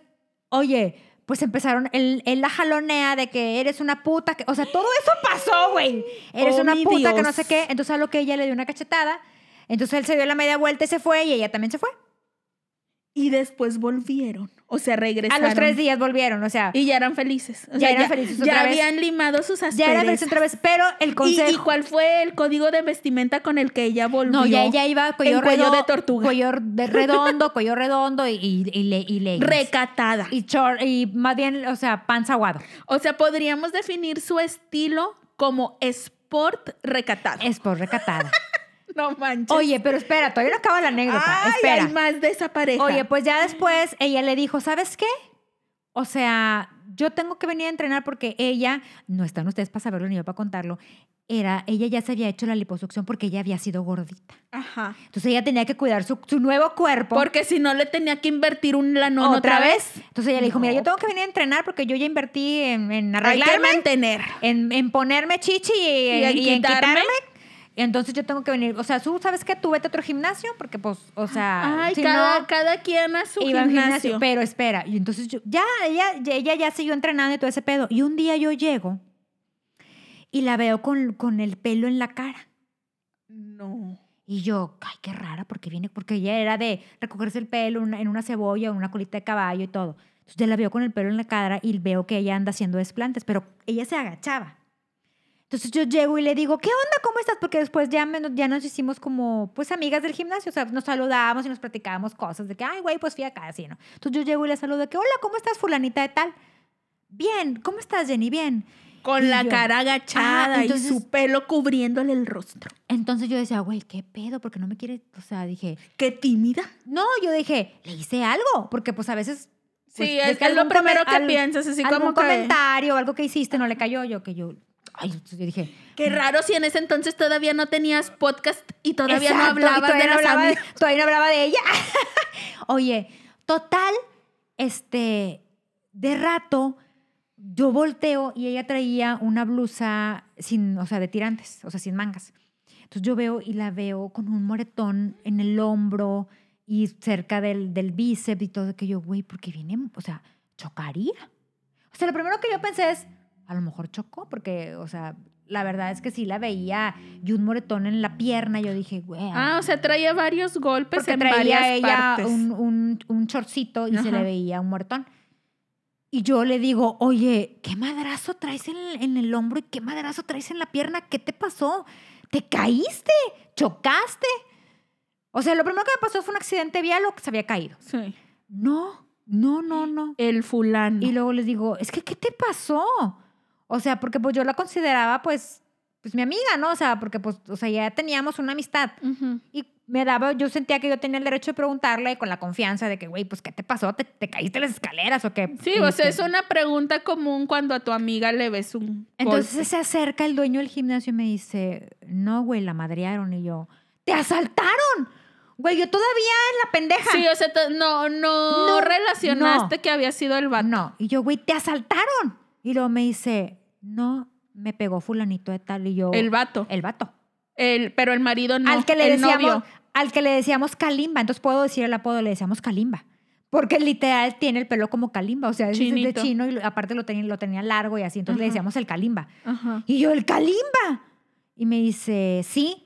oye, pues empezaron, él, él la jalonea de que eres una puta. Que, o sea, todo eso pasó, güey. Eres Oh, una puta que no Dios. sé qué. Entonces a lo que ella le dio una cachetada. Entonces él se dio la media vuelta y se fue y ella también se fue. Y después volvieron. O sea, A regresaron. los tres días volvieron, o sea, Y ya eran felices. O Ya sea, eran felices Ya vez. habían limado sus asperezas. ya era versión otra vez. Pero el ¿Y, consejo... y cuál fue el código de vestimenta con el que ella volvió? No, ya ella iba cuello, redondo, de tortuga. Cuello de redondo, cuello redondo y, y, y, le- y leggings. Recatada. Y, short, y más bien, o sea, panza aguado. O sea, podríamos definir su estilo como sport recatado. Es por recatada. No manches. Oye, pero espera, todavía no acaba la anécdota. Ay, espera. hay más de esa pareja. Oye, pues ya después ella le dijo, ¿sabes qué? O sea, yo tengo que venir a entrenar porque ella, no están ustedes para saberlo ni yo para contarlo, era, ella ya se había hecho la liposucción porque ella había sido gordita. Ajá. Entonces ella tenía que cuidar su, su nuevo cuerpo. Porque si no le tenía que invertir un lanón otra, vez. Entonces ella le dijo, mira, yo tengo que venir a entrenar porque yo ya invertí en, en Hay que arreglarme, mantener. en, en ponerme chichi y, Y en y en quitarme. Entonces yo tengo que venir, o sea, tú sabes que tú vete a otro gimnasio porque pues, o sea, Ay, si cada, no, cada quien a su iba gimnasio. pero espera, y entonces yo, ya, ella, ya- ella ya siguió entrenando y todo ese pedo. Y un día yo llego y la veo con, con el pelo en la cara. No. Y yo, ay, qué rara, porque viene, porque ella era de recogerse el pelo una- en una cebolla, en una colita de caballo y todo. Entonces ya la veo con el pelo en la cara y veo que ella anda haciendo desplantes, pero ella se agachaba. Entonces yo llego y le digo, ¿qué onda? ¿Cómo estás? Porque después ya, me- ya nos hicimos como, pues, amigas del gimnasio. O sea, nos saludábamos y nos platicábamos cosas de que, ay, güey, pues fui acá, así, ¿no? Entonces yo llego y le saludo de que, hola, ¿cómo estás, fulanita de tal? Bien, ¿cómo estás, Jenny? Bien. Con Y la yo, cara agachada ah, entonces- y su pelo cubriéndole el rostro. Entonces yo decía, güey, ¿qué pedo? Porque no me quiere, o sea, dije, Qué tímida. No, yo dije, le hice algo, porque pues a veces... Sí, pues, de es, que es lo primero que al- piensas, así algún como que... comentario, algo que hiciste, no le cayó yo, que yo... Ay, entonces yo dije... Qué raro si en ese entonces todavía no tenías podcast y todavía no hablabas todavía de no las hablaba de, todavía no hablaba de ella. Oye, total, este, de rato, yo volteo y ella traía una blusa sin, o sea, de tirantes, o sea, sin mangas. Entonces yo veo y la veo con un moretón en el hombro y cerca del, del bíceps y todo, que yo, güey, porque viene, o sea, chocaría. O sea, lo primero que yo pensé es, a lo mejor chocó, porque, o sea, la verdad es que sí la veía y un moretón en la pierna, yo dije, güey. Ah, o sea, traía varios golpes porque en traía varias ella partes. un, un, un shortcito y se le veía un moretón. Y yo le digo, oye, ¿qué madrazo traes en, en el hombro y qué madrazo traes en la pierna? ¿Qué te pasó? ¿Te caíste? ¿Chocaste? O sea, lo primero que me pasó fue un accidente vial o que se había caído. Sí. No, no, no, no. El fulano. Y luego les digo, es que, ¿qué te pasó? O sea, porque pues yo la consideraba pues, pues mi amiga, ¿no? O sea, porque pues, o sea, ya teníamos una amistad. Y me daba, yo sentía que yo tenía el derecho de preguntarle con la confianza de que, güey, pues, ¿qué te pasó? ¿Te, te caíste las escaleras o qué? Sí, o sea, es una pregunta común cuando a tu amiga le ves un Entonces golpe. se acerca el dueño del gimnasio y me dice, no, güey, la madrearon. Y yo, ¿te asaltaron? Güey, yo todavía en la pendeja. Sí, o sea, no, no, No, relacionaste no. que había sido el vato. No. Y yo, güey, ¿te asaltaron? Y luego me dice, no, me pegó fulanito de tal. Y yo, El vato. el vato. El, pero el marido no. al que le el decíamos, novio. al que le decíamos Kalimba. Entonces puedo decir el apodo, le decíamos Kalimba. Porque literal tiene el pelo como Kalimba. O sea, es de chino y aparte lo tenía, lo tenía largo y así. Entonces le decíamos el Kalimba. Ajá. Y yo, el Kalimba. Y me dice, sí.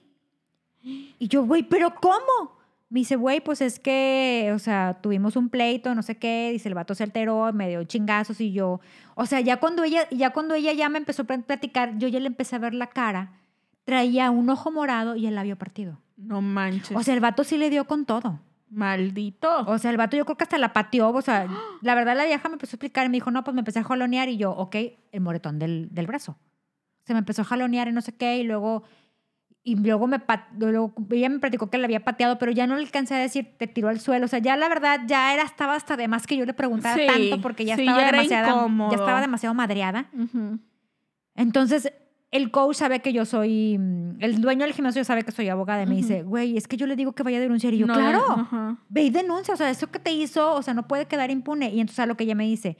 Y yo, güey, ¿pero cómo? Me dice, güey, pues es que, o sea, tuvimos un pleito, no sé qué. Dice, el vato se alteró, me dio chingazos y yo. O sea, ya cuando ella, ya cuando ella ya me empezó a pl- platicar, yo ya le empecé a ver la cara. Traía un ojo morado y el labio partido. No manches. O sea, el vato sí le dio con todo. Maldito. O sea, el vato yo creo que hasta la pateó. O sea, la verdad la vieja me empezó a explicar y me dijo, no, pues me empecé a jalonear y yo, ok, el moretón del, del brazo. Se me empezó a jalonear y no sé qué y luego... Y luego, me luego ella me platicó que le había pateado, pero ya no le alcancé a decir, te tiró al suelo. O sea, ya la verdad, ya era, estaba hasta de más que yo le preguntara Sí, tanto porque ya sí, estaba ya demasiada, ya estaba demasiado madreada. Entonces, el coach sabe que yo soy, mm, el dueño del gimnasio sabe que soy abogada y me dice, güey, es que yo le digo que vaya a denunciar. Y yo, No, claro, ajá. ve y denuncia. O sea, eso que te hizo, o sea, no puede quedar impune. Y entonces a lo que ella me dice,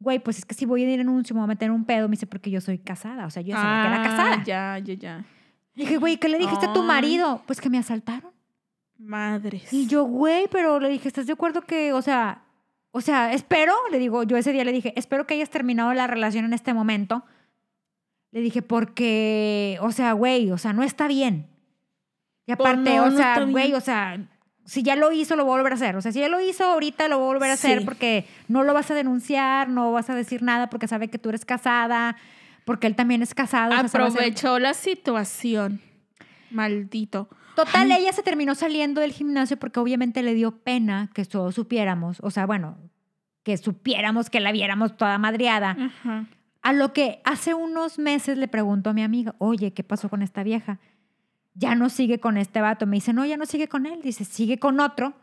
güey, pues es que si voy a denuncio me voy a meter un pedo. Me dice, porque yo soy casada. O sea, yo ya sabía que era Ah, casada. Ya, ya, ya. Dije, güey, ¿qué le dijiste a tu marido? Pues que me asaltaron. Madres. Y yo, güey, pero le dije, ¿estás de acuerdo que, o sea, o sea, espero, le digo, yo ese día le dije, espero que hayas terminado la relación en este momento. Le dije, porque, o sea, güey, o sea, no está bien. Y Pues aparte, no, o sea, güey, o sea, si ya lo hizo, lo voy a volver a hacer. O sea, si ya lo hizo ahorita, lo voy a volver a hacer Sí. porque no lo vas a denunciar, no vas a decir nada porque sabe que tú eres casada, porque él también es casado. o sea, Aprovechó la situación. Maldito. Total, ella se terminó saliendo del gimnasio porque obviamente le dio pena que todos supiéramos, o sea, bueno, que supiéramos que la viéramos toda madreada. A lo que hace unos meses le pregunto a mi amiga, oye, ¿qué pasó con esta vieja? Ya no sigue con este vato. Me dice, no, ya no sigue con él. Dice, sigue con otro.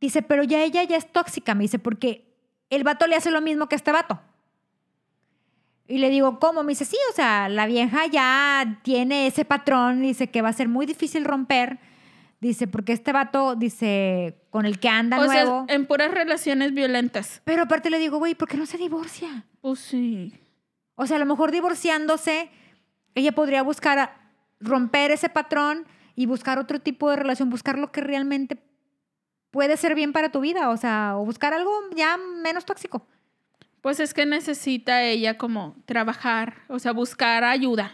Dice, pero ya ella ya es tóxica. Me dice, porque el vato le hace lo mismo que este vato. Y le digo, ¿cómo? Me dice, sí, o sea, la vieja ya tiene ese patrón, dice que va a ser muy difícil romper. Dice, porque este vato, dice, con el que anda O nuevo. sea, en puras relaciones violentas. Pero aparte le digo, güey, ¿por qué no se divorcia? Pues sí. O sea, a lo mejor divorciándose, ella podría buscar romper ese patrón y buscar otro tipo de relación, buscar lo que realmente puede ser bien para tu vida, o sea, o buscar algo ya menos tóxico. Pues es que necesita ella como trabajar, o sea, buscar ayuda.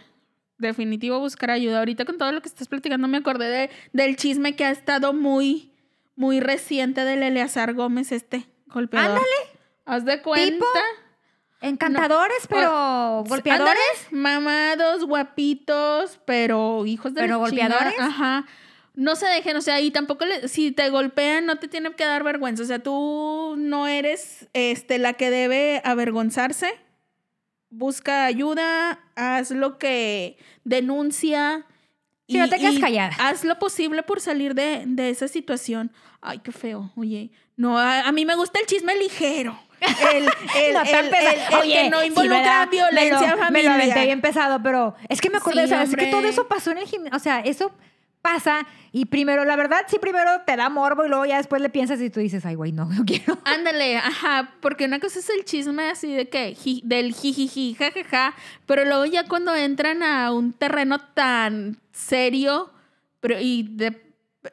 Definitivo buscar ayuda. Ahorita con todo lo que estás platicando me acordé de, del chisme que ha estado muy, muy reciente del Eleazar Gómez, este golpeador. Ándale. Haz de cuenta. Encantadores, pero golpeadores. Mamados, guapitos, pero hijos de ¿Pero golpeadores? Ajá. No se dejen, o sea, y tampoco le- si te golpean no te tiene que dar vergüenza, o sea, tú no eres este la que debe avergonzarse. Busca ayuda, haz lo que denuncia. Sí, no te quedes y callada. Haz lo posible por salir de, de esa situación. Ay, qué feo, oye. No, a, a mí me gusta el chisme ligero. El, el- No el- el- Oye, que no sí, involucra ¿verdad? violencia me lo, Me familiar. lo aventé bien pesado, pero es que me acordé, Sí, o sea, es que todo eso pasó en el gimnasio. O sea, eso pasa y primero, la verdad, sí, primero te da morbo y luego ya después le piensas y tú dices, ay, güey, no, no quiero. Ándale, ajá, porque una cosa es el chisme así de que, ji- del jijiji, jajaja, pero luego ya cuando entran a un terreno tan serio pero, y de,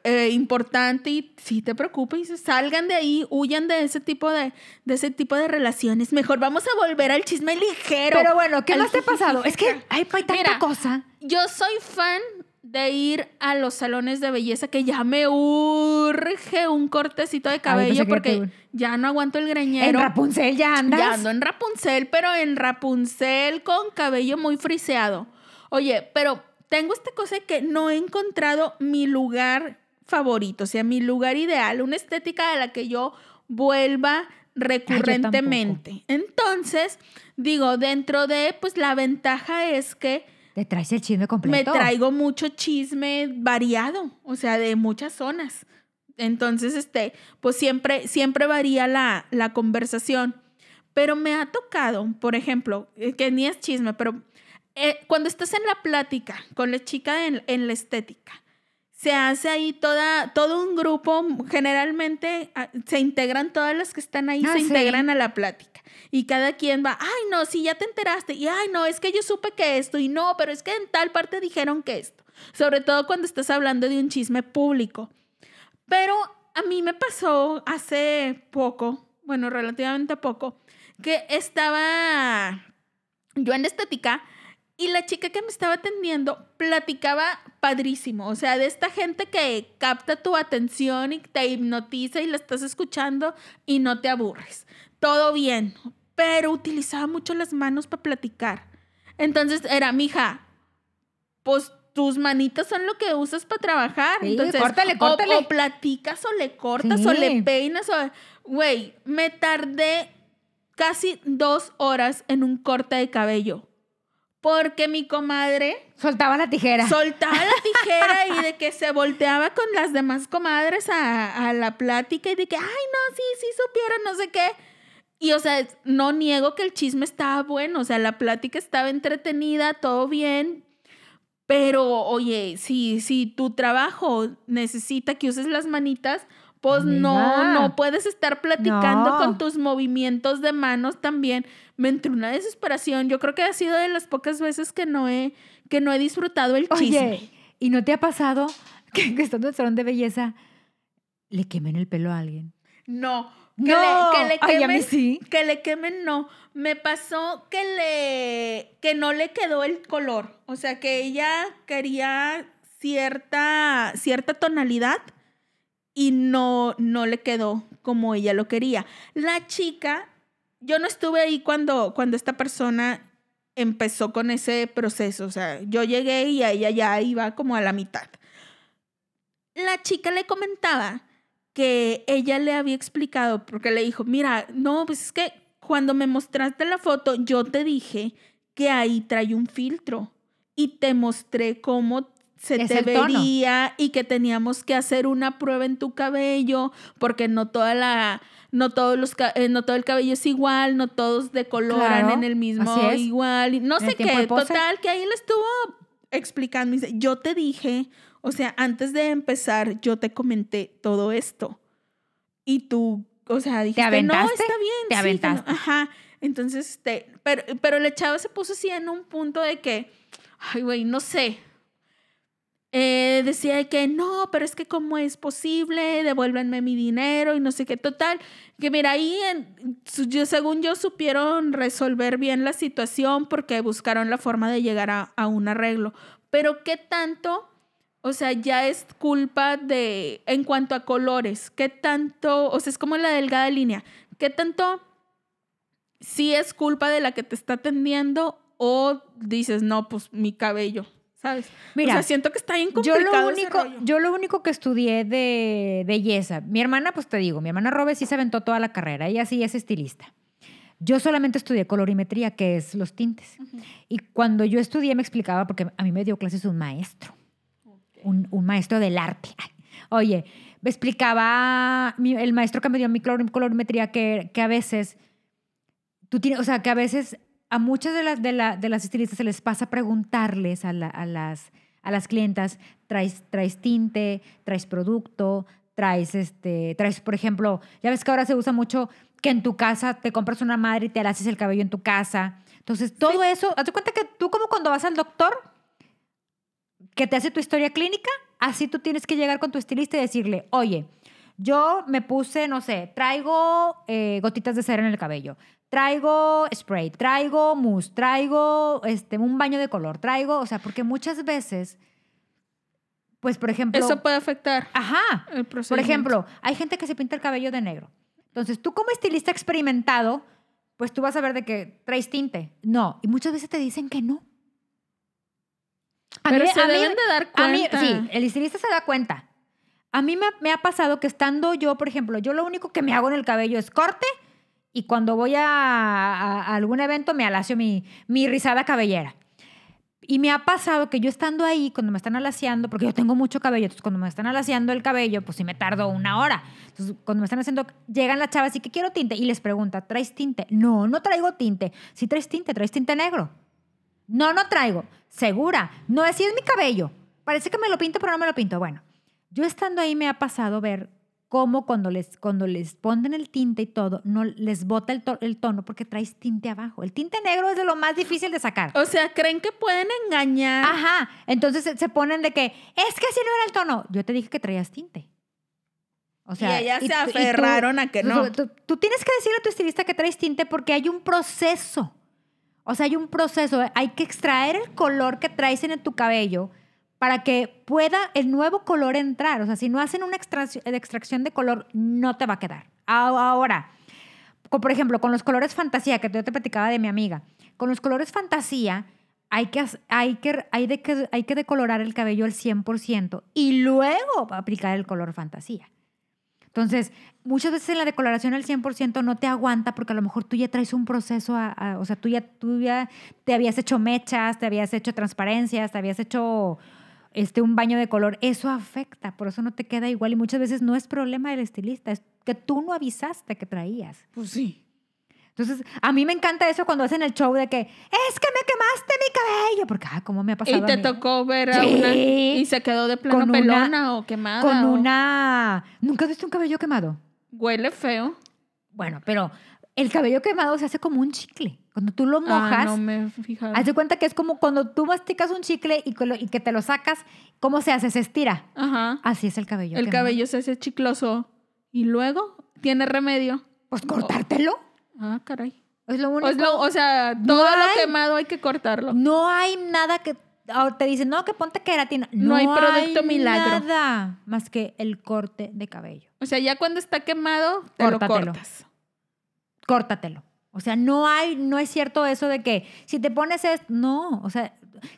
eh, importante y sí te preocupa y dices, salgan de ahí, huyan de ese tipo de, de ese tipo de relaciones. Mejor vamos a volver al chisme ligero. Pero bueno, ¿qué más te ha pasado? Es que hay, hay tanta Mira, cosa. Yo soy fan de ir a los salones de belleza que ya me urge un cortecito de cabello que porque te- ya no aguanto el En greñero. Rapunzel ya andas. Ya ando en Rapunzel, pero en Rapunzel con cabello muy friseado. Oye, pero tengo esta cosa de que no he encontrado mi lugar favorito, o sea, mi lugar ideal, una estética a la que yo vuelva recurrentemente. Entonces, digo, dentro de, pues la ventaja es que Te traes el chisme me completo. traigo mucho chisme variado, o sea, de muchas zonas. Entonces, este, pues siempre, siempre varía la, la conversación. Pero me ha tocado, por ejemplo, eh, que ni es chisme, pero eh, cuando estás en la plática con la chica en, en la estética, se hace ahí toda, todo un grupo, generalmente ah, se integran todas las que están ahí, Ah, se sí. integran a la plática. Y cada quien va, ay, no, sí, ya te enteraste. Y, ay, no, es que yo supe que esto. Y no, pero es que en tal parte dijeron que esto. Sobre todo cuando estás hablando de un chisme público. Pero a mí me pasó hace poco, bueno, relativamente poco, que estaba yo en estética y la chica que me estaba atendiendo platicaba padrísimo, o sea, de esta gente que capta tu atención y te hipnotiza y la estás escuchando y no te aburres. Todo bien, pero utilizaba mucho las manos para platicar. Entonces era, mija, pues tus manitas son lo que usas para trabajar. Sí, Entonces, córtale, o-. O, platicas o le cortas Sí. o le peinas o... Güey, me tardé casi dos horas en un corte de cabello. Porque mi comadre Soltaba la tijera. soltaba la tijera y de que se volteaba con las demás comadres a, a la plática y de que, ay, no, sí, sí supiera, no sé qué. Y, o sea, no niego que el chisme estaba bueno, o sea, la plática estaba entretenida, todo bien. Pero, oye, si, si tu trabajo necesita que uses las manitas, pues no, no puedes estar platicando No. con tus movimientos de manos también. Me entró una desesperación. Yo creo que ha sido de las pocas veces que no he, que no he disfrutado el chisme. Oye, ¿y no te ha pasado que, que estando en el salón de belleza le quemen el pelo a alguien? No. Que, No. le, que le Ay, a quemen. mí sí. Que le quemen, no. Me pasó que le. que no le quedó el color. O sea, que ella quería cierta. cierta tonalidad y no, no le quedó como ella lo quería. La chica, yo no estuve ahí cuando, cuando esta persona empezó con ese proceso. O sea, yo llegué y a ella ya iba como a la mitad. La chica le comentaba que ella le había explicado, porque le dijo, mira, no, pues es que cuando me mostraste la foto, yo te dije que ahí trae un filtro y te mostré cómo se Es te tono. vería y que teníamos que hacer una prueba en tu cabello porque no toda la no todos los ca- eh, no todo el cabello es igual, no todos decoloran Claro, en el mismo igual, no sé qué, total que ahí le estuvo explicando, dice, yo te dije, o sea, antes de empezar yo te comenté todo esto. Y tú, o sea, dijiste, no, aventaste? está bien. Te sí, que no". aventaste. Ajá. Entonces, este, pero, pero la chava se puso así en un punto de que, ay, güey, no sé. Eh, decía que no, pero es que cómo es posible, devuélvenme mi dinero y no sé qué. Total, que mira, ahí yo, según yo supieron resolver bien la situación porque buscaron la forma de llegar a, a un arreglo. Pero qué tanto o sea, ya es culpa de, en cuanto a colores, ¿qué tanto, o sea, es como la delgada línea, ¿qué tanto sí es culpa de la que te está atendiendo o dices, no, pues mi cabello, ¿sabes? Mira, o sea, siento que está bien complicado yo lo único, Yo lo único que estudié de belleza, mi hermana, pues te digo, mi hermana Robe sí se aventó toda la carrera, ella sí es estilista. Yo solamente estudié colorimetría, que es los tintes. Y cuando yo estudié me explicaba, porque a mí me dio clases un maestro un, maestro del arte. Oye, me explicaba el maestro que me dio mi colorimetría que, que a veces, tú tienes, o sea, que a veces a muchas de las, de, de las estilistas se les pasa preguntarles a, a, las, a las clientas, ¿traes, traes tinte, traes producto, traes, este, traes, por ejemplo, ya ves que ahora se usa mucho que en tu casa te compras una madre y te haces el cabello en tu casa. Entonces, todo eso, hazte cuenta que tú como cuando vas al doctor, que te hace tu historia clínica, así tú tienes que llegar con tu estilista y decirle, oye, yo me puse, no sé, traigo eh, gotitas de cera en el cabello, traigo spray, traigo mousse, traigo este, un baño de color, traigo, o sea, porque muchas veces, pues por ejemplo... Eso puede afectar. Ajá. El por ejemplo, hay gente que se pinta el cabello de negro. Entonces, tú como estilista experimentado, pues tú vas a ver de que traes tinte. No, y muchas veces te dicen que no. Pero se deben de dar cuenta. sí, el estilista se da cuenta. A mí me, ha pasado que estando yo, por ejemplo, yo lo único que me hago en el cabello es corte y cuando voy a, algún evento me alacio mi, mi rizada cabellera. Y me ha pasado que yo estando ahí, cuando me están alaciando, porque yo tengo mucho cabello, entonces cuando me están alaciando el cabello, pues sí me tardo una hora. Entonces, cuando me están haciendo, llegan las chavas y que quiero tinte, y les pregunta, ¿traes tinte? No, no traigo tinte. Si traes tinte, traes tinte negro. No, no traigo. Segura. No, así es mi cabello. Parece que me lo pinto, pero no me lo pinto. Bueno, yo estando ahí me ha pasado ver cómo cuando les, cuando les ponen el tinte y todo, no les bota el, el, tono porque traes tinte abajo. El tinte negro es de lo más difícil de sacar. O sea, creen que pueden engañar. Ajá. Entonces se ponen de que, es que así no era el tono. Yo te dije que traías tinte. O sea, y ellas se aferraron a que no. Tú, tú, tienes que decirle a tu estilista que traes tinte porque hay un proceso. O sea, hay un proceso, hay que extraer el color que traes en tu cabello para que pueda el nuevo color entrar. O sea, si no hacen una extracción de color, no te va a quedar. Ahora, por ejemplo, con los colores fantasía, que yo te platicaba de mi amiga, con los colores fantasía hay que, hay que, hay hay que decolorar el cabello al 100% y luego aplicar el color fantasía. Entonces, muchas veces la decoloración al 100% no te aguanta porque a lo mejor tú ya traes un proceso, o sea, tú ya, tú ya te habías hecho mechas, te habías hecho transparencias, te habías hecho este, un baño de color. Eso afecta, por eso no te queda igual y muchas veces no es problema del estilista, es que tú no avisaste que traías. Pues sí. Entonces, a mí me encanta eso cuando hacen el show de que es que me quemaste mi cabello, porque, ah, ¿cómo me ha pasado? Y te tocó ver a una y se quedó de plano pelona o quemada. Con una. ¿Nunca has visto un cabello quemado? Huele feo. Bueno, pero el cabello quemado se hace como un chicle. Cuando tú lo ah, mojas, ah, no me. Haz de cuenta que es como cuando tú masticas un chicle y, y, que te lo sacas, ¿cómo se hace? Se estira. Ajá. Así es el cabello. El cabello se hace chicloso. ¿Y luego? ¿Tiene remedio? Pues cortártelo. Ah, caray. Es lo único. O, sea, todo lo quemado hay que cortarlo. No hay nada que te dicen, no, que ponte queratina. No, no hay producto milagro. Nada más que el corte de cabello. O sea, ya cuando está quemado, te lo cortas. Córtatelo. O sea, no hay, no es cierto eso de que si te pones esto, no, o sea,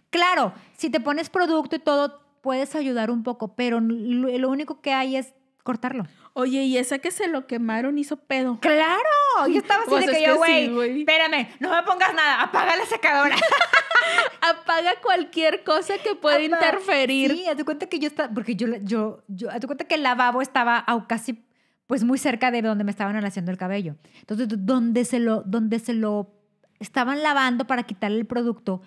claro, si te pones producto y todo, puedes ayudar un poco, pero lo único que hay es cortarlo. Oye, y esa que se lo quemaron hizo pedo. ¡Claro! Yo estaba así pues de que, yo, güey, espérame, no me pongas nada, apaga la secadora. apaga cualquier cosa que pueda interferir. Sí, haz de cuenta que yo estaba, porque yo, yo, yo, haz cuenta que el lavabo estaba casi, pues muy cerca de donde me estaban haciendo el cabello. Entonces, donde se lo, donde se lo estaban lavando para quitarle el producto,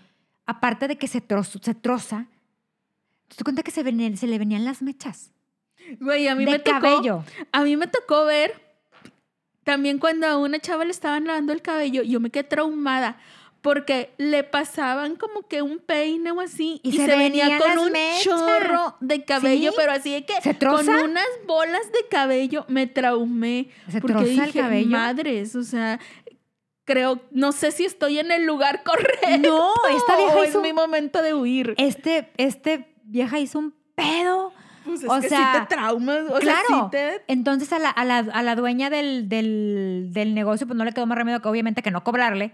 aparte de que se, trozo, se troza, te cuenta que se, se le venían las mechas. Güey, a mí me tocó. A mí me tocó ver también cuando a una chava le estaban lavando el cabello, yo me quedé traumada porque le pasaban como que un peine o así Y y, se se, venía con un mechas. chorro de cabello, ¿Sí? pero así de que ¿Se con unas bolas de cabello me traumé. ¿Se porque troza el dije, cabello? madres, o sea, creo, no sé si estoy en el lugar correcto. No, esta vieja o hizo es mi momento de huir. Este, este vieja hizo un pedo. Pues es o que sea, sí te traumas, o claro. sea, sí te... Entonces a la, a la- a la dueña del, del- del negocio pues no le quedó más remedio que obviamente que no cobrarle,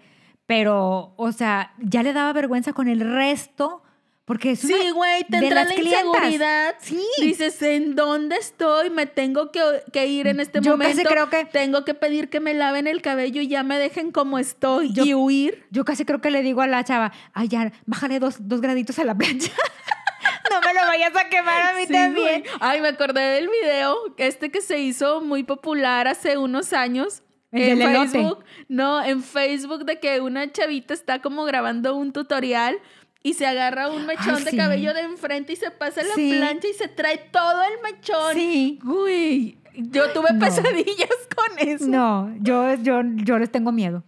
pero, o sea, ya le daba vergüenza con el resto porque es una- Sí, güey, te de entra las la clientas. inseguridad. Sí. Dices, ¿en dónde estoy? Me tengo que, que ir en este Yo casi momento. creo que- Tengo que pedir que me laven el cabello y ya me dejen como estoy Yo- y huir. Yo casi creo que le digo a la chava, ay, ya, bájale dos, dos graditos a la plancha. no me lo vayas a quemar a mí Sí, también. güey. Ay, me acordé del video, este que se hizo muy popular hace unos años. En. Facebook. No, en Facebook de que una chavita está como grabando un tutorial y se agarra un mechón Ay, de sí. cabello de enfrente y se pasa la Sí. plancha y se trae todo el mechón. Sí. Güey, yo tuve No. pesadillas con eso. No, yo, yo, yo les tengo miedo.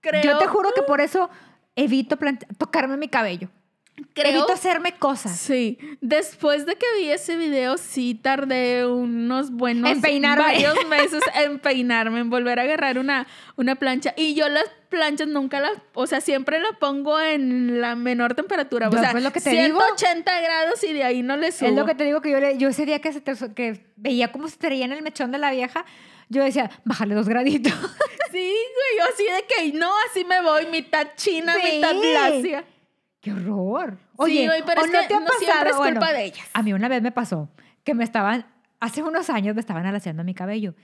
Creo, Yo te juro que por eso evito tocarme mi cabello. Creo Evito hacerme cosas. Sí, después de que vi ese video, sí tardé unos buenos En peinarme. varios meses en peinarme, en volver a agarrar una, una plancha. Y yo las planchas nunca las, o sea, siempre la pongo en la menor temperatura. O sea, pues, lo que te digo. 180 grados y de ahí no le subo. Es lo que te digo que yo, le- yo ese día que, se te- que veía cómo se traía en el mechón de la vieja, yo decía, bájale dos graditos. Sí, güey, yo así de que no, así me voy, mitad china, Sí. mitad lacia. ¡Qué horror! Sí, Oye, güey, pero ¿o es no que te ha no pasado? es Bueno, culpa de ellas. A mí una vez me pasó que me estaban, hace unos años me estaban alaciando mi cabello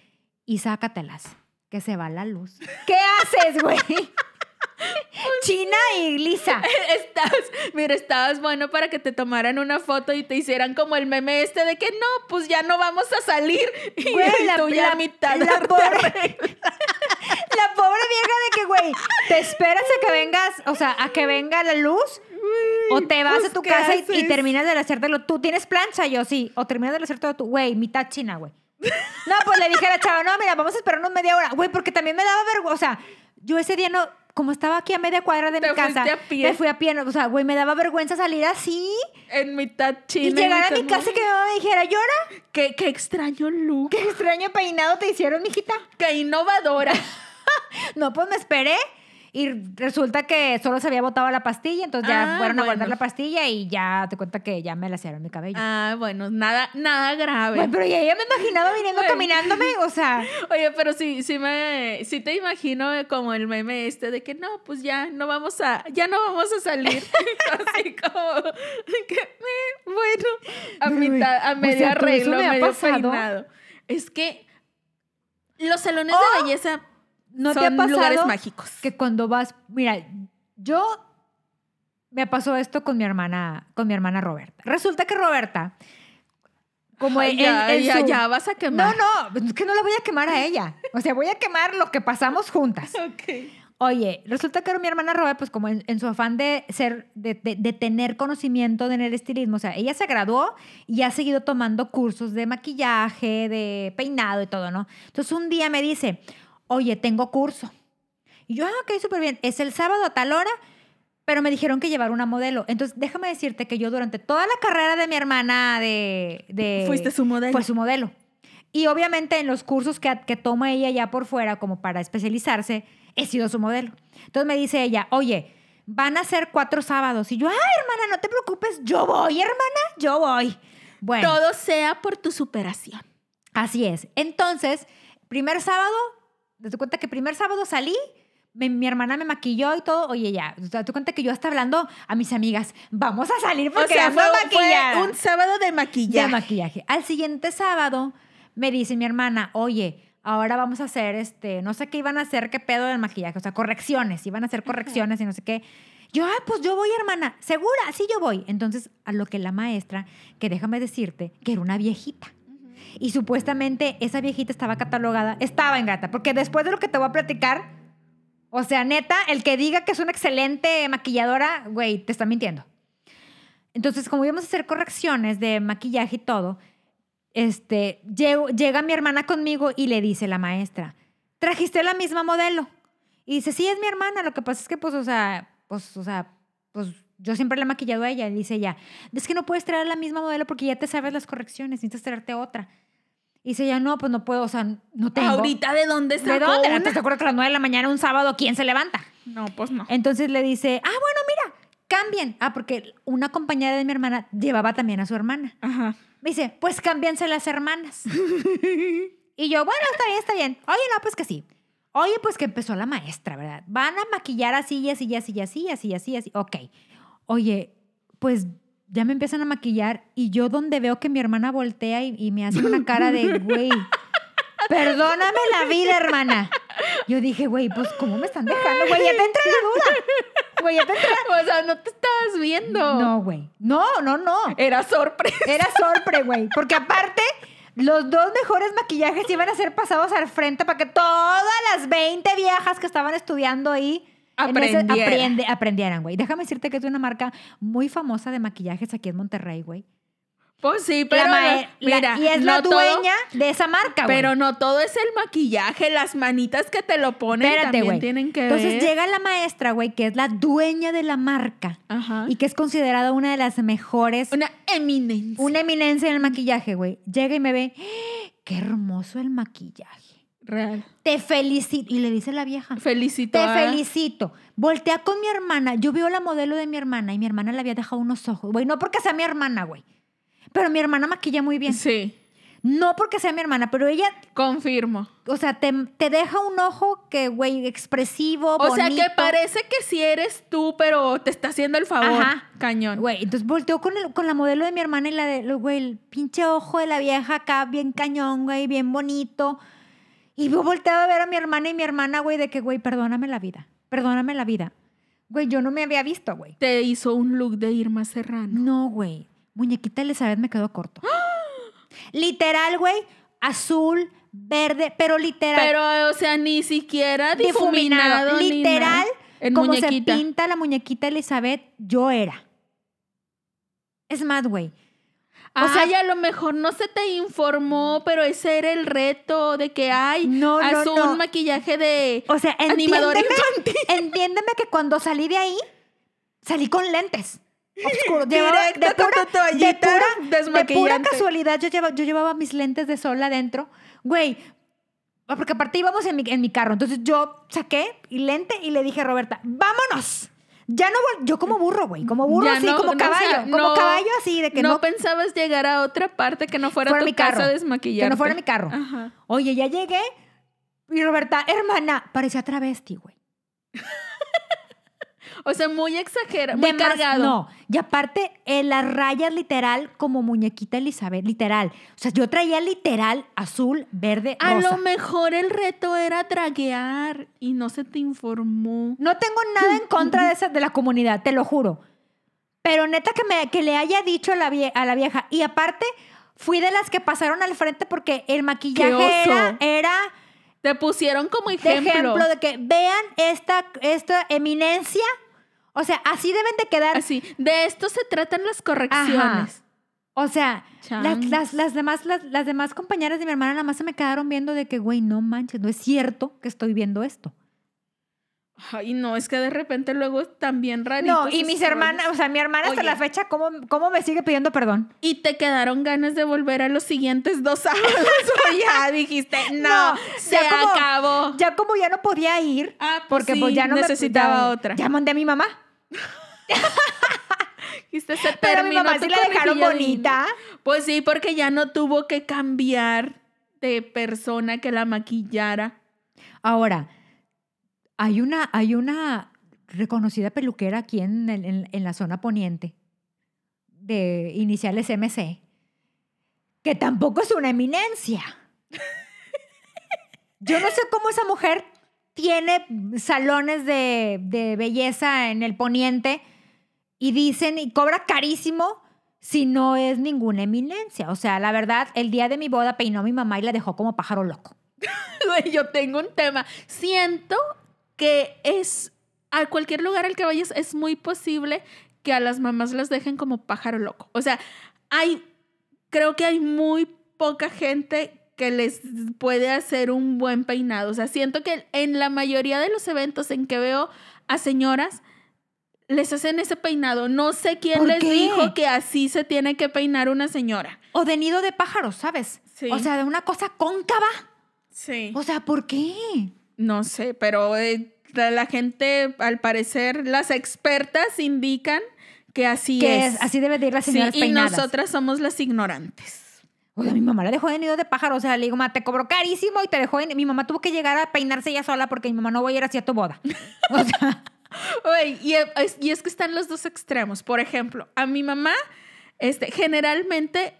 y sácatelas, que se va la luz. ¿Qué haces, güey? China y lisa. Estás, mira, estabas bueno para que te tomaran una foto y te hicieran como el meme este de que no, pues ya no vamos a salir. Y Güey, la- tú ya la- a mitad la pobre-. La pobre vieja de que, güey, te esperas a que vengas, o sea, a que venga la luz o te vas pues, a tu ¿qué casa y, terminas de hacértelo tú. ¿Tienes plancha? Yo sí. O terminas de hacértelo tú. Güey, mitad china, güey. No, pues le dije a la chava, no, mira, vamos a esperarnos media hora. Güey, porque también me daba vergüenza. O sea, yo ese día no, como estaba aquí a media cuadra de mi casa, a pie. me fui a pie. O sea, güey, me daba vergüenza salir así En mitad china. y llegar a mi casa y que mi mamá me dijera, ¿llora? Qué, qué extraño look. Qué extraño peinado te hicieron, mijita. Qué innovadora. No, pues me esperé y resulta que solo se había botado la pastilla, entonces ya Ah, fueron a guardar bueno. la pastilla y ya te cuenta que ya me lacearon mi cabello. Ah, bueno, nada, nada grave. Güey, pero ya, ya me imaginaba viniendo Bueno. caminándome, o sea, Oye, pero sí, sí me, sí te imagino como el meme este de que no, pues ya no vamos a, ya no vamos a salir. Así como que, eh, bueno, a Pero, mitad, a medio sea, arreglo, me ha medio pasado. peinado. Es que los salones Oh, de belleza no te son ha pasado lugares mágicos. que cuando vas, mira, yo me pasó esto con mi hermana, con mi hermana Roberta. Resulta que Roberta, como Ay, en- ya, ya, vas a No, quemar. no, es que no la voy a quemar a ella. O sea, voy a quemar lo que pasamos juntas. Ok. Oye, resulta que mi hermana Robe, pues como en, en su afán de ser, de, de- de tener conocimiento en el estilismo, o sea, ella se graduó y ha seguido tomando cursos de maquillaje, de peinado y todo, ¿no? Entonces un día me dice, oye, tengo curso. Y yo, ah, ok, súper bien. Es el sábado a tal hora, pero me dijeron que llevar una modelo. Entonces, déjame decirte que yo durante toda la carrera de mi hermana de... de Fuiste su modelo. Fue su modelo. Y obviamente en los cursos que, que toma ella ya por fuera, como para especializarse, he sido su modelo. Entonces me dice ella, oye, van a ser cuatro sábados. Y yo, ay, hermana, no te preocupes, yo voy, hermana, yo voy. Bueno, Todo sea por tu superación. así es. Entonces, primer sábado, te cuenta que primer sábado salí, mi hermana me maquilló y todo. Oye, ya, te cuenta que yo hasta hablando a mis amigas, vamos a salir O porque sea, ando fue, fue un sábado de de maquillaje. maquillaje. Al siguiente sábado me dice mi hermana, oye, ahora vamos a hacer este, no sé qué iban a hacer, qué pedo del maquillaje, o sea, correcciones, iban a hacer correcciones y no sé qué. Yo, ay, pues yo voy, hermana, segura, sí yo voy. Entonces, a lo que la maestra, que déjame decirte, que era una viejita. Y supuestamente esa viejita estaba catalogada, estaba ingrata, porque después de lo que te voy a platicar, o sea, neta, el que diga que es una excelente maquilladora, güey, te está mintiendo. Entonces, como íbamos a hacer correcciones de maquillaje y todo, este, llega mi hermana conmigo y le dice la maestra, ¿trajiste la misma modelo? Y dice, sí, es mi hermana. Lo que pasa es que, pues, o sea, pues, o sea, pues yo siempre la he maquillado a ella. Y dice ella, es que no puedes traer la misma modelo porque ya te sabes las correcciones, necesitas traerte otra. Y dice ella, no, pues no puedo, o sea, no tengo. ¿Ahorita de dónde sacó ¿De dónde? ¿Te acuerdas que a las 9 de la mañana, un sábado, quién se levanta? No, pues no. Entonces le dice, ah, bueno, mira, cambien. Ah, porque una compañera de mi hermana llevaba también a su hermana. Ajá. Me dice, pues cámbianse las hermanas. y yo, bueno, está bien, está bien. Oye, no, pues que sí. Oye, pues que empezó la maestra, ¿verdad? Van a maquillar así, y así, y así, y así, y así, y así, y así. Ok. Oye, pues ya me empiezan a maquillar y yo donde veo que mi hermana voltea y, y me hace una cara de, güey, perdóname la vida, hermana. Yo dije, güey, pues ¿cómo me están dejando? Güey, ya te entra la duda. Güey, ya te entra O sea, no te estabas viendo. No, güey. No, no, no. Era sorpresa. Era sorpre, güey. Porque aparte, los dos mejores maquillajes iban a ser pasados al frente para que todas las 20 viejas que estaban estudiando ahí ese- Aprendieran. aprende- aprendieran, güey. Déjame decirte que es una marca muy famosa de maquillajes aquí en Monterrey, güey. Pues sí, La pero la- y es la todo- dueña de esa marca, güey. pero no todo es el maquillaje, las manitas que te lo ponen Espérate, también güey. tienen que Entonces ver. llega la maestra, güey, que es la dueña de la marca Ajá. y que es considerada una de las mejores Una eminencia. una eminencia en el maquillaje, güey. Llega y me ve, ¡Ah! qué hermoso el maquillaje. Real. Te felicito. Y le dice la vieja, Felicito. te a- felicito. Voltea con mi hermana. Yo veo la modelo de mi hermana y mi hermana le había dejado unos ojos. Güey, no porque sea mi hermana, güey. Pero mi hermana maquilla muy bien. Sí, No porque sea mi hermana, pero ella, confirmo. o sea, te, te deja un ojo que, güey, expresivo, O sea, que parece que sí eres tú, pero te está haciendo el favor. Ajá. Cañón. Güey, entonces volteó con, el- con la modelo de mi hermana y la de, güey, el pinche ojo de la vieja acá, bien cañón, güey, bien bonito. Y yo volteaba a ver a mi hermana y mi hermana, güey, de que, güey, perdóname la vida, perdóname la vida. Güey, yo no me había visto, güey. Te hizo un look de Irma Serrano. No, güey. Muñequita Elizabeth me quedó corto. Literal, güey, azul, verde, pero literal. Pero, o sea, ni siquiera difuminado. ni Literal, nada. En como muñequita. se pinta la muñequita Elizabeth, yo era. Es más, güey. O O sea- sea, a lo mejor no se te informó, pero ese era el reto de que hay No, no, haz un no. maquillaje de O sea, animador entiéndeme, infantil. entiéndeme que cuando salí de ahí, salí con lentes. Oscuros. Llevaba- Directo de pura, de pura- de pura casualidad, yo llevaba, yo llevaba mis lentes de sol adentro. Güey, porque aparte íbamos en mi, en mi carro. Entonces yo saqué y lente y le dije a Roberta, vámonos. Ya no yo como burro, güey, como burro Ya así, no- como no, o sea, caballo, como no- caballo así, de que no, no, pensabas llegar a otra parte que no fuera, fuera tu mi casa carro. a desmaquillarte. Que no fuera mi carro. Ajá. Oye, ya llegué y Roberta, hermana, parecía travesti, güey. O sea, muy exagerado, muy De cargado. No, y aparte, en las rayas literal como muñequita Elizabeth, literal. O sea, yo traía literal azul, verde, A rosa. lo mejor el reto era draguear y no se te informó. No tengo nada en contra de, esa, de la comunidad, te lo juro. Pero neta que, me, que le haya dicho a la, vie- a la vieja. Y aparte, fui de las que pasaron al frente porque el maquillaje era, era Te pusieron como de ejemplo. ejemplo de que vean esta, esta eminencia. O sea, así deben de quedar. Así, de esto se tratan las correcciones. O sea, las, Changos. las, las demás, las, las demás compañeras de mi hermana nada más se me quedaron viendo de que, güey, no manches, no es cierto que estoy viendo esto. Ay, no, es que de repente luego también rarito. No, y mis hermanas, o sea, mi hermana hasta la fecha, ¿cómo, ¿cómo me sigue pidiendo perdón? Y te quedaron ganas de volver a los siguientes dos sábados. o ya dijiste, no, No, se ya como- acabó. Ya como ya no podía ir, Ah, pues porque sí, pues ya no me- necesitaba ya- otra. Ya mandé a mi mamá. Se Pero mi mamá sí la dejaron de bonita. Pues sí, porque ya no tuvo que cambiar de persona que la maquillara. Ahora, hay una, hay una reconocida peluquera aquí en, en- en la zona poniente de iniciales MC, que tampoco es una eminencia. Yo no sé cómo esa mujer tiene salones de, belleza en el poniente y dicen y cobra carísimo si no es ninguna eminencia. O sea, la verdad, el día de mi boda peinó a mi mamá y la dejó como pájaro loco. Yo tengo un tema. Siento que es a cualquier lugar al que vayas es muy posible que a las mamás las dejen como pájaro loco. O sea, hay creo que hay muy poca gente que les puede hacer un buen peinado. O sea, siento que en la mayoría de los eventos en que veo a señoras, les hacen ese peinado. No sé quién ¿Por les qué? dijo que así se tiene que peinar una señora. O de nido de pájaros, ¿sabes? Sí. O sea, de una cosa cóncava. Sí. O sea, ¿por qué? No sé, pero eh, la gente, al parecer, las expertas indican que así Que es. así debe de ir las Sí, señoras y peinadas. nosotras somos las ignorantes. O sea, mi mamá la dejó de nido de pájaro. O sea, le digo, mamá, te cobró carísimo y te dejó de... Mi mamá tuvo que llegar a peinarse ella sola porque mi mamá no voy a ir así a tu boda. O sea, Oye, y, es, y es que están los dos extremos. Por ejemplo, a mi mamá, este, generalmente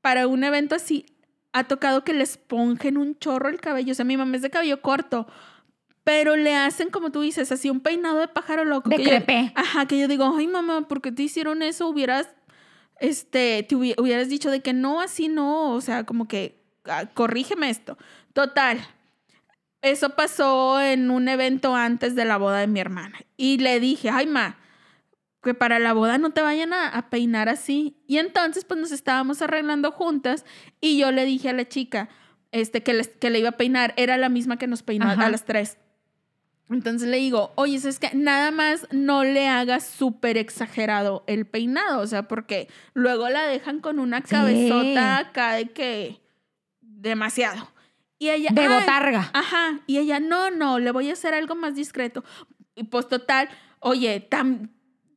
para un evento así, ha tocado que le esponjen un chorro el cabello. O sea, mi mamá es de cabello corto, pero le hacen, como tú dices, así un peinado de pájaro loco. De que yo- ajá, que yo digo, ay mamá, ¿por qué te hicieron eso? Hubieras, este, te hubi- hubieras dicho de que no, así no. O sea, como que, ah, corrígeme esto. Total. Eso pasó en un evento antes de la boda de mi hermana. Y le dije, ay, ma, que para la boda no te vayan a, a peinar así. Y entonces, pues nos estábamos arreglando juntas y yo le dije a la chica este, que, les- que le iba a peinar. Era la misma que nos peinó Ajá. a las tres. Entonces le digo, oye, es que nada más no le hagas súper exagerado el peinado, o sea, porque luego la dejan con una Sí. cabezota acá de que demasiado. Y ella, de "Ay, botarga. Ajá. Y ella, no, no, le voy a hacer algo más discreto. Y pues total, oye, tam-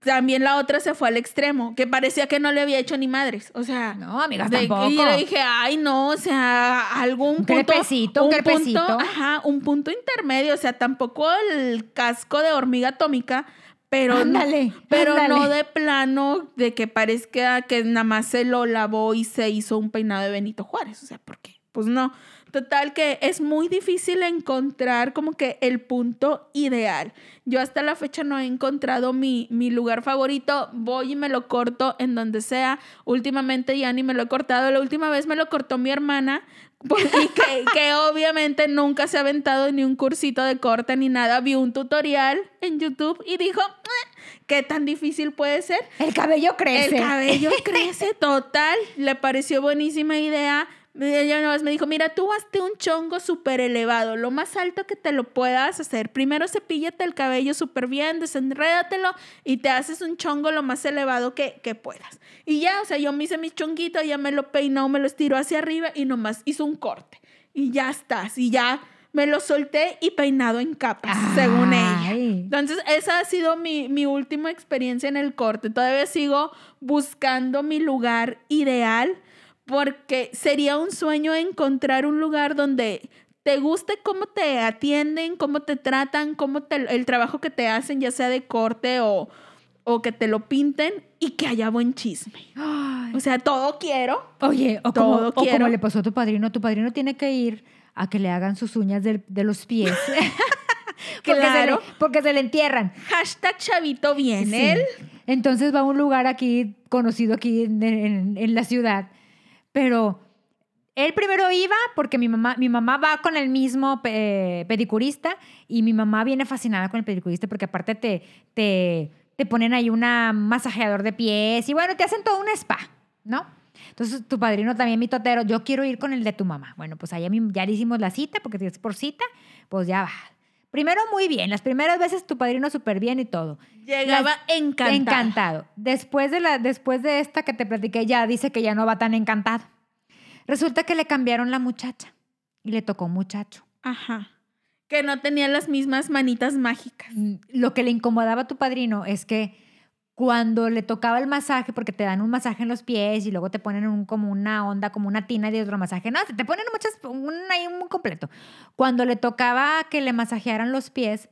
también la otra se fue al extremo, que parecía que no le había hecho ni madres. O sea, No, amigas, de- tampoco. Y le dije, ay, no, o sea, algún Un punto. crepecito, un crepecito. Punto, ajá, un punto intermedio. O sea, tampoco el casco de hormiga atómica, pero. Ándale, Pero ándale. no de plano de que parezca que nada más se lo lavó y se hizo un peinado de Benito Juárez. O sea, ¿por qué? Pues no. Total que es muy difícil encontrar como que el punto ideal. Yo hasta la fecha no he encontrado mi, mi lugar favorito. Voy y me lo corto en donde sea. Últimamente ya ni me lo he cortado. La última vez me lo cortó mi hermana. Y que, que obviamente nunca se ha aventado ni un cursito de corte ni nada. Vio un tutorial en YouTube y dijo, "Eh, ¿qué tan difícil puede ser? El cabello crece. El cabello crece total. Le pareció buenísima idea. Ella una vez me dijo, mira, tú hazte un chongo súper elevado, lo más alto que te lo puedas hacer. Primero cepíllate el cabello súper bien, desenrédatelo y te haces un chongo lo más elevado que, que puedas. Y ya, o sea, yo me hice mi chonguito, ya me lo peinó, me lo estiró hacia arriba y nomás hizo un corte. Y ya estás. Y ya me lo solté y peinado en capas, según ella. Entonces, esa ha sido mi, mi última experiencia en el corte. Todavía sigo buscando mi lugar ideal porque sería un sueño encontrar un lugar donde te guste cómo te atienden, cómo te tratan, cómo te- el trabajo que te hacen, ya sea de corte o, o que te lo pinten y que haya buen chisme. Ay. O sea, todo quiero. Oye, o Todo como, o como quiero. le pasó a tu padrino, tu padrino tiene que ir a que le hagan sus uñas del- de, los pies. porque, Claro. se le, porque se le entierran. Hashtag chavito bien, Sí. él. Entonces va a un lugar aquí, conocido aquí en, en- en la ciudad. Pero él primero iba porque mi mamá, mi mamá va con el mismo pe- pedicurista y mi mamá viene fascinada con el pedicurista porque aparte te, te, te ponen ahí una masajeador de pies y bueno, te hacen todo un spa, ¿no? Entonces tu padrino también, mi totero, yo quiero ir con el de tu mamá. Bueno, pues allá ya le hicimos la cita porque es por cita, pues ya va. Primero muy bien, las primeras veces tu padrino súper bien y todo. Llegaba encantado. Encantado. Después de, la, después de esta que te platiqué, ya dice que ya no va tan encantado. Resulta que le cambiaron la muchacha y le tocó muchacho. Ajá. Que no tenía las mismas manitas mágicas. Mm, Lo que le incomodaba a tu padrino es que cuando le tocaba el masaje, porque te dan un masaje en los pies y luego te ponen un, como una onda, como una tina de otro masaje, no, te ponen muchas, un, ahí muy completo. Cuando le tocaba que le masajearan los pies,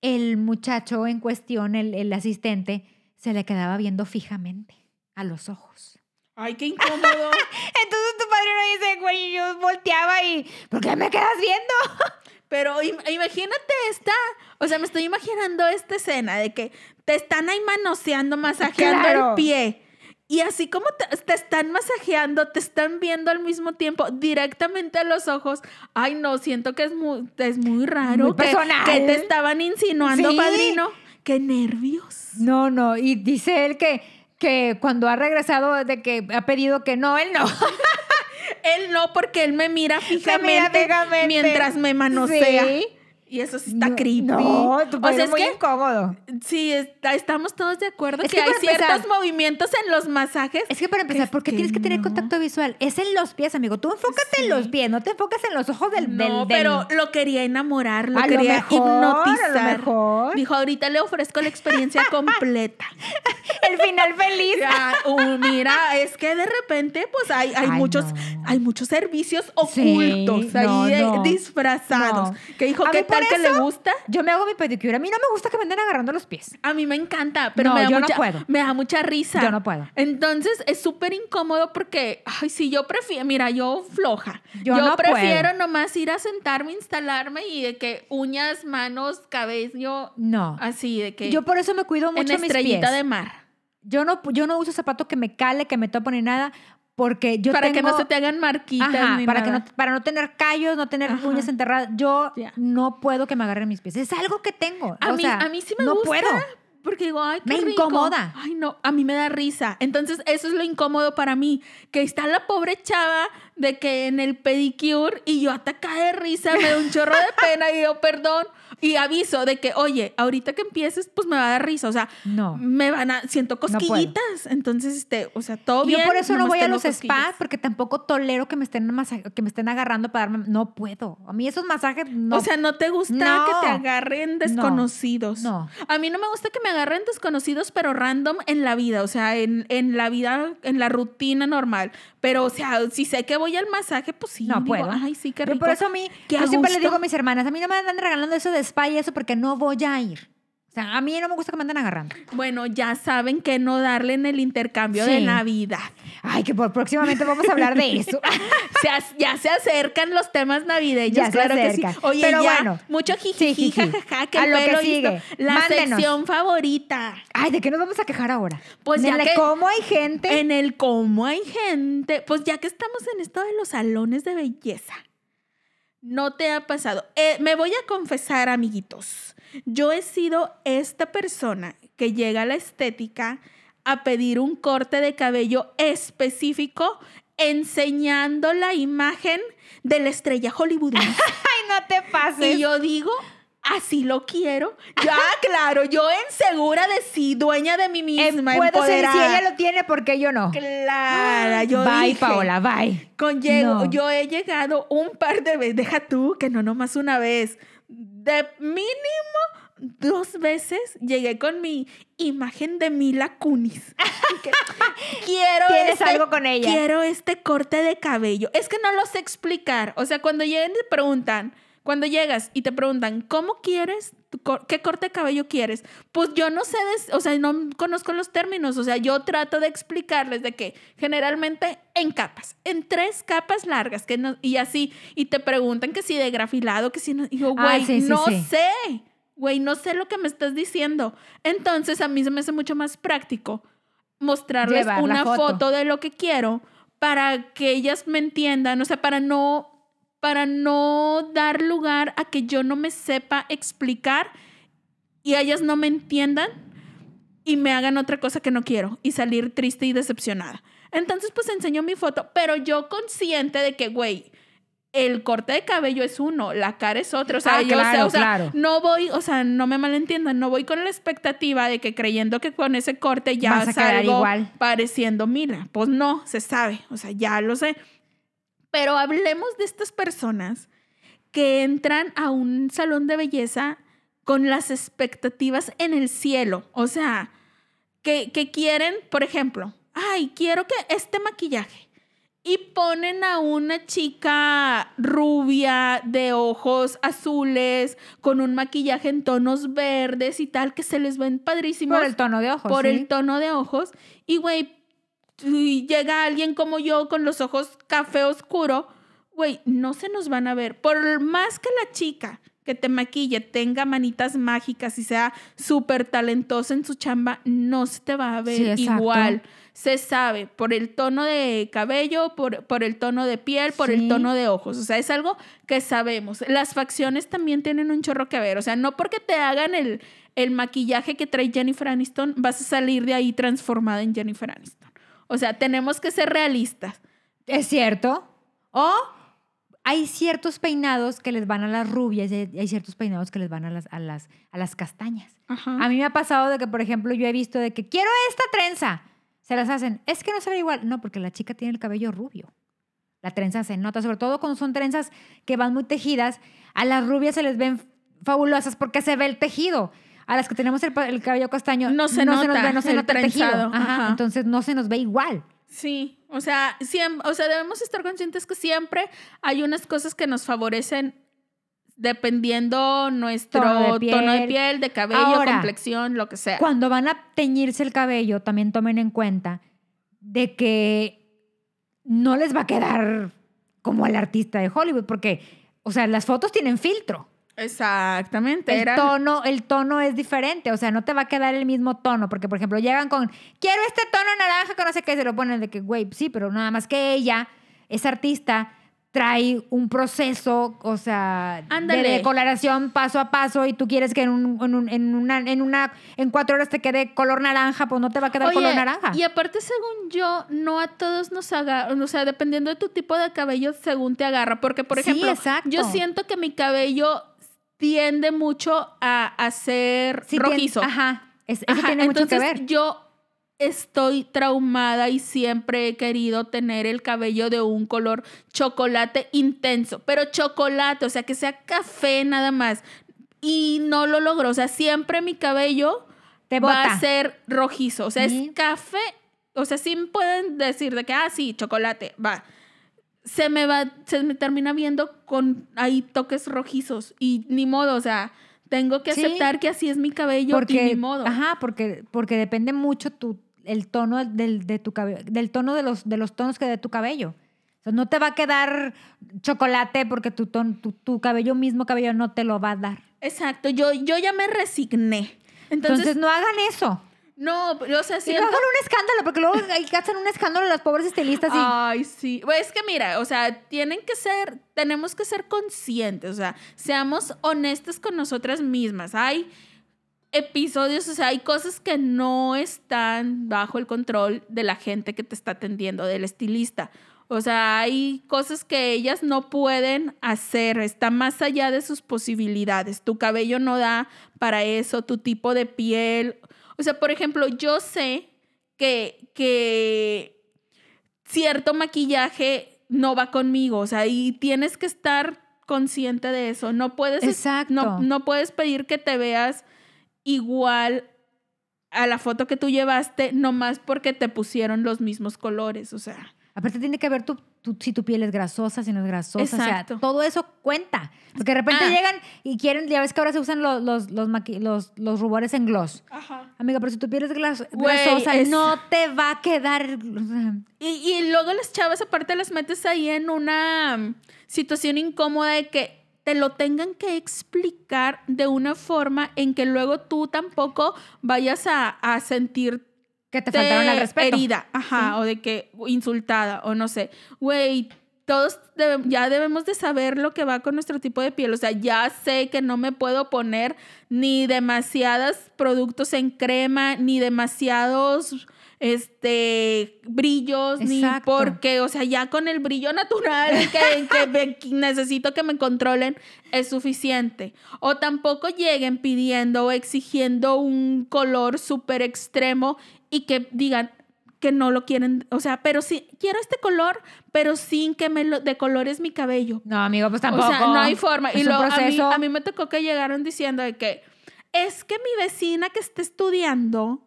el muchacho en cuestión, el, el asistente, se le quedaba viendo fijamente a los ojos. Ay, qué incómodo. Entonces tu padrino dice, güey, yo volteaba y, ¿por qué me quedas viendo? Pero im- imagínate esta, o sea, me estoy imaginando esta escena de que te están ahí manoseando, masajeando Claro. el pie. Y así como te, te están masajeando, te están viendo al mismo tiempo directamente a los ojos. Ay, no, siento que es muy, es muy raro. Muy que- personal. Que, te estaban insinuando, Sí. padrino. Qué nervios. No, no, y dice él que, que cuando ha regresado de que ha pedido que no, él no. Él no, porque él me mira Me mira fijamente, fijamente. mientras me manosea. Sí. Y eso sí está No, creepy. No, tu o sea, es muy que incómodo. sí, está- estamos todos de acuerdo Es que, que hay empezar- ciertos movimientos en los masajes. Es que para empezar, ¿por qué tienes que tener no. contacto visual? Es en los pies, amigo. Tú enfócate en los Sí. pies, no te enfocas en los ojos del... No, del- del- pero lo quería enamorar, lo A lo quería mejor, hipnotizar. a lo mejor. Dijo, ahorita le ofrezco la experiencia completa. el final feliz. Ya, uh, mira, es que de repente, pues hay, hay Ay, muchos, hay muchos servicios Sí, ocultos no, ahí disfrazados. Que dijo, ¿qué mí que le gusta? Yo me hago mi pedicure. A mí no me gusta que me anden agarrando los pies. A mí me encanta, pero No, me, da yo no mucha, puedo. me da mucha risa. Yo no puedo. Entonces es súper incómodo porque, ay, si yo prefiero, mira, yo floja. Yo no prefiero puedo. nomás ir a sentarme, instalarme y de que uñas, manos, cabello, No. así de que Yo por eso me cuido en mucho mis estrellita pies. de mar. Yo no, yo no uso zapato que me cale, que me tope ni nada, porque yo para que no se te hagan marquitas Ajá, ni para, nada. que no, para no tener callos, no tener Ajá. uñas enterradas. Yo no puedo que me agarren mis pies. Es algo que tengo. A o mí, sea, a mí sí me no gusta. puedo. Porque digo, ay, qué Me rico. incomoda. Ay, no, a mí me da risa. Entonces, eso es lo incómodo para mí. Que está la pobre chava de que en el pedicure y yo ataca de risa, me da un chorro de pena y yo, perdón. Y aviso de que, oye, ahorita que empieces, pues me va a dar risa. O sea, No. me van a, siento cosquillitas. Entonces, este, o sea, todo Yo bien. por eso no voy a los spas porque tampoco tolero que me estén que me estén agarrando para darme. No puedo. A mí esos masajes no. O sea, ¿no te gusta No. que te agarren desconocidos? No. A mí no me gusta que me agarren desconocidos, pero random en la vida, o sea, en, en la vida, en la rutina normal. Pero, o sea, si sé que voy al masaje, pues sí. no digo, puedo. Ay, sí, qué Yo rico. por eso a mí, yo siempre le digo a mis hermanas, a mí no me andan regalando eso de spa y eso porque no voy a ir. O sea, a mí no me gusta que me anden agarrando. Bueno, ya saben que no darle en el intercambio de Sí. Navidad. Ay, que por próximamente vamos a hablar de eso. Se ya se acercan los temas navideños, Ya se claro que acercan. sí. Oye, Pero ya, bueno. mucho Sí, jiji, jiji. jajaja, que A el lo que sigue. La Mándenos. sección favorita. Ay, ¿de qué nos vamos a quejar ahora? Pues ¿De ya la- que- cómo hay gente. En el cómo hay gente. Pues ya que estamos en esto de los salones de belleza, no te ha pasado. Eh, me voy a confesar, amiguitos. Yo he sido esta persona que llega a la estética a pedir un corte de cabello específico enseñando la imagen de la estrella hollywoodense. Ay, no te pases. Y yo digo, así lo quiero. Ya, claro, yo en segura de sí, dueña de mí Eh, misma, puedo ser, si ella lo tiene, porque yo no? Clara, yo bye, dije, Paola, bye. con llego- No. yo he llegado un par de veces, deja tú que no nomás una vez, de mínimo dos veces llegué con mi imagen de Mila Kunis. Que quiero Tienes este- algo con ella. Quiero este corte de cabello. Es que no lo sé explicar. O sea, cuando llegan y te preguntan, cuando llegas y te preguntan, ¿cómo quieres? ¿Qué corte de cabello quieres? Pues yo no sé, o sea, no conozco los términos. O sea, yo trato de explicarles de que generalmente en capas, en tres capas largas, que no, y así, y te preguntan que si de grafilado, que si no. Y yo, Ah, güey, sí, sí, no sí. sé. Güey, no sé lo que me estás diciendo. Entonces, a mí se me hace mucho más práctico mostrarles Llevar una foto. foto de lo que quiero para que ellas me entiendan, o sea, para no para no dar lugar a que yo no me sepa explicar y ellas no me entiendan y me hagan otra cosa que no quiero y salir triste y decepcionada. Entonces, pues enseño mi foto, pero yo consciente de que, güey, el corte de cabello es uno, la cara es otro. O sea, Ah, yo sé, o sea, claro. no voy, o sea, no me malentiendan, no voy con la expectativa de que creyendo que con ese corte ya Vas a salgo igual. pareciendo Mila. Pues no, se sabe, o sea, ya lo sé. Pero hablemos de estas personas que entran a un salón de belleza con las expectativas en el cielo. O sea, que, que quieren, por ejemplo, ay, quiero que este maquillaje. Y ponen a una chica rubia de ojos azules, con un maquillaje en tonos verdes y tal, que se les ven padrísimos Por el tono de ojos. por sí. el tono de ojos. Y, güey, llega alguien como yo con los ojos café oscuro, güey, no se nos van a ver. Por más que la chica que te maquille tenga manitas mágicas y sea súper talentosa en su chamba, no se te va a ver Sí, exacto. Se sabe por el tono de cabello, por, por el tono de piel, por el tono de ojos. O sea, es algo que sabemos. Las facciones también tienen un chorro que ver. O sea, no porque te hagan el, el maquillaje que trae Jennifer Aniston, vas a salir de ahí transformada en Jennifer Aniston. O sea, tenemos que ser realistas. Es cierto. O hay ciertos peinados que les van a las rubias y hay ciertos peinados que les van a las, a las, a las castañas. Ajá. A mí me ha pasado de que, por ejemplo, yo he visto de que quiero esta trenza. Se las hacen. Es que no se ve igual. No, porque la chica tiene el cabello rubio. La trenza se nota, sobre todo cuando son trenzas que van muy tejidas. A las rubias se les ven fabulosas porque se ve el tejido. A las que tenemos el, cabello castaño No se nos nota ve, no se el nota el tejido. trenzado, Ajá, ajá. Entonces no se nos ve igual. Sí, o sea, siempre, o sea, debemos estar conscientes que siempre hay unas cosas que nos favorecen dependiendo nuestro Tono tono de de piel. piel, de, cabello, Ahora, complexión, lo que sea. Cuando van a teñirse el cabello, también tomen en cuenta de que no les va a quedar como al artista de Hollywood, porque, o sea, las fotos tienen filtro. Exactamente. El tono, el tono es diferente, o sea, no te va a quedar el mismo tono, porque, por ejemplo, llegan con, quiero este tono naranja, que no sé qué, se lo ponen de que, güey, sí, pero nada más que ella, esa artista, trae un proceso, o sea, Ándale. de decoloración paso a paso y tú quieres que en, un- en un- en una, en una, en cuatro horas te quede color naranja, pues no te va a quedar Oye, color naranja. Y aparte, según yo, no a todos nos agarra, o sea, dependiendo de tu tipo de cabello, según te agarra. Porque, por ejemplo, yo siento que mi cabello tiende mucho a, a ser Sí, rojizo. Ajá, es- eso Ajá, tiene mucho que entonces, ver. Yo estoy traumada y siempre he querido tener el cabello de un color chocolate intenso, pero chocolate, o sea, que sea café nada más. Y no lo logro, o sea, siempre mi cabello Te va a ser rojizo, o sea, Sí. es café, o sea, sí pueden decir de que, ah, sí, chocolate, va. Se me va, se me termina viendo con ahí toques rojizos y ni modo, o sea, tengo que Sí. aceptar que así es mi cabello porque, y ni modo. Ajá, porque, porque depende mucho tu, el tono del, de tu cabello, del tono de los, de los tonos que de tu cabello. O sea, no te va a quedar chocolate porque tu, ton- tu, tu cabello mismo cabello no te lo va a dar. Exacto, yo, yo ya me resigné. Entonces, Entonces, no hagan eso. No, o sea, siento... hagan un escándalo, porque luego ahí hacen un escándalo las pobres estilistas y Ay, sí. Pues es que mira, o sea, tienen que ser, tenemos que ser conscientes, o sea, seamos honestas con nosotras mismas. Hay episodios, o sea, hay cosas que no están bajo el control de la gente que te está atendiendo, del estilista. O sea, hay cosas que ellas no pueden hacer, está más allá de sus posibilidades. Tu cabello no da para eso, tu tipo de piel. O sea, por ejemplo, yo sé que, que cierto maquillaje no va conmigo, o sea, y tienes que estar consciente de eso. No puedes, Exacto. no, no puedes pedir que te veas igual a la foto que tú llevaste, nomás porque te pusieron los mismos colores, o sea. Aparte tiene que ver tu, tu- si tu piel es grasosa, si no es grasosa, o Exacto. sea, todo eso cuenta. Porque de repente Ah. llegan y quieren, ya ves que ahora se usan los, los, los, maqui- los, los rubores en gloss. Ajá. Amiga, pero si tu piel es glas- grasosa, es- no te va a quedar. Y, y luego las chavas aparte las metes ahí en una mm, situación incómoda de que te lo tengan que explicar de una forma en que luego tú tampoco vayas a, a sentir que te faltaron al respeto. herida, ajá, o de que insultada, o no sé. Güey, todos debe- ya debemos de saber lo que va con nuestro tipo de piel. O sea, ya sé que no me puedo poner ni demasiados productos en crema, ni demasiados este brillos, ni porque, o sea, ya con el brillo natural que, que me- que necesito que me controlen es suficiente. O tampoco lleguen pidiendo o exigiendo un color súper extremo y que digan que no lo quieren, o sea, pero sí, quiero este color, pero sin que me lo decolores mi cabello. No, amigo, pues tampoco. O sea, no hay forma. Es y luego a mí, a mí me tocó que llegaron diciendo de que es que mi vecina que está estudiando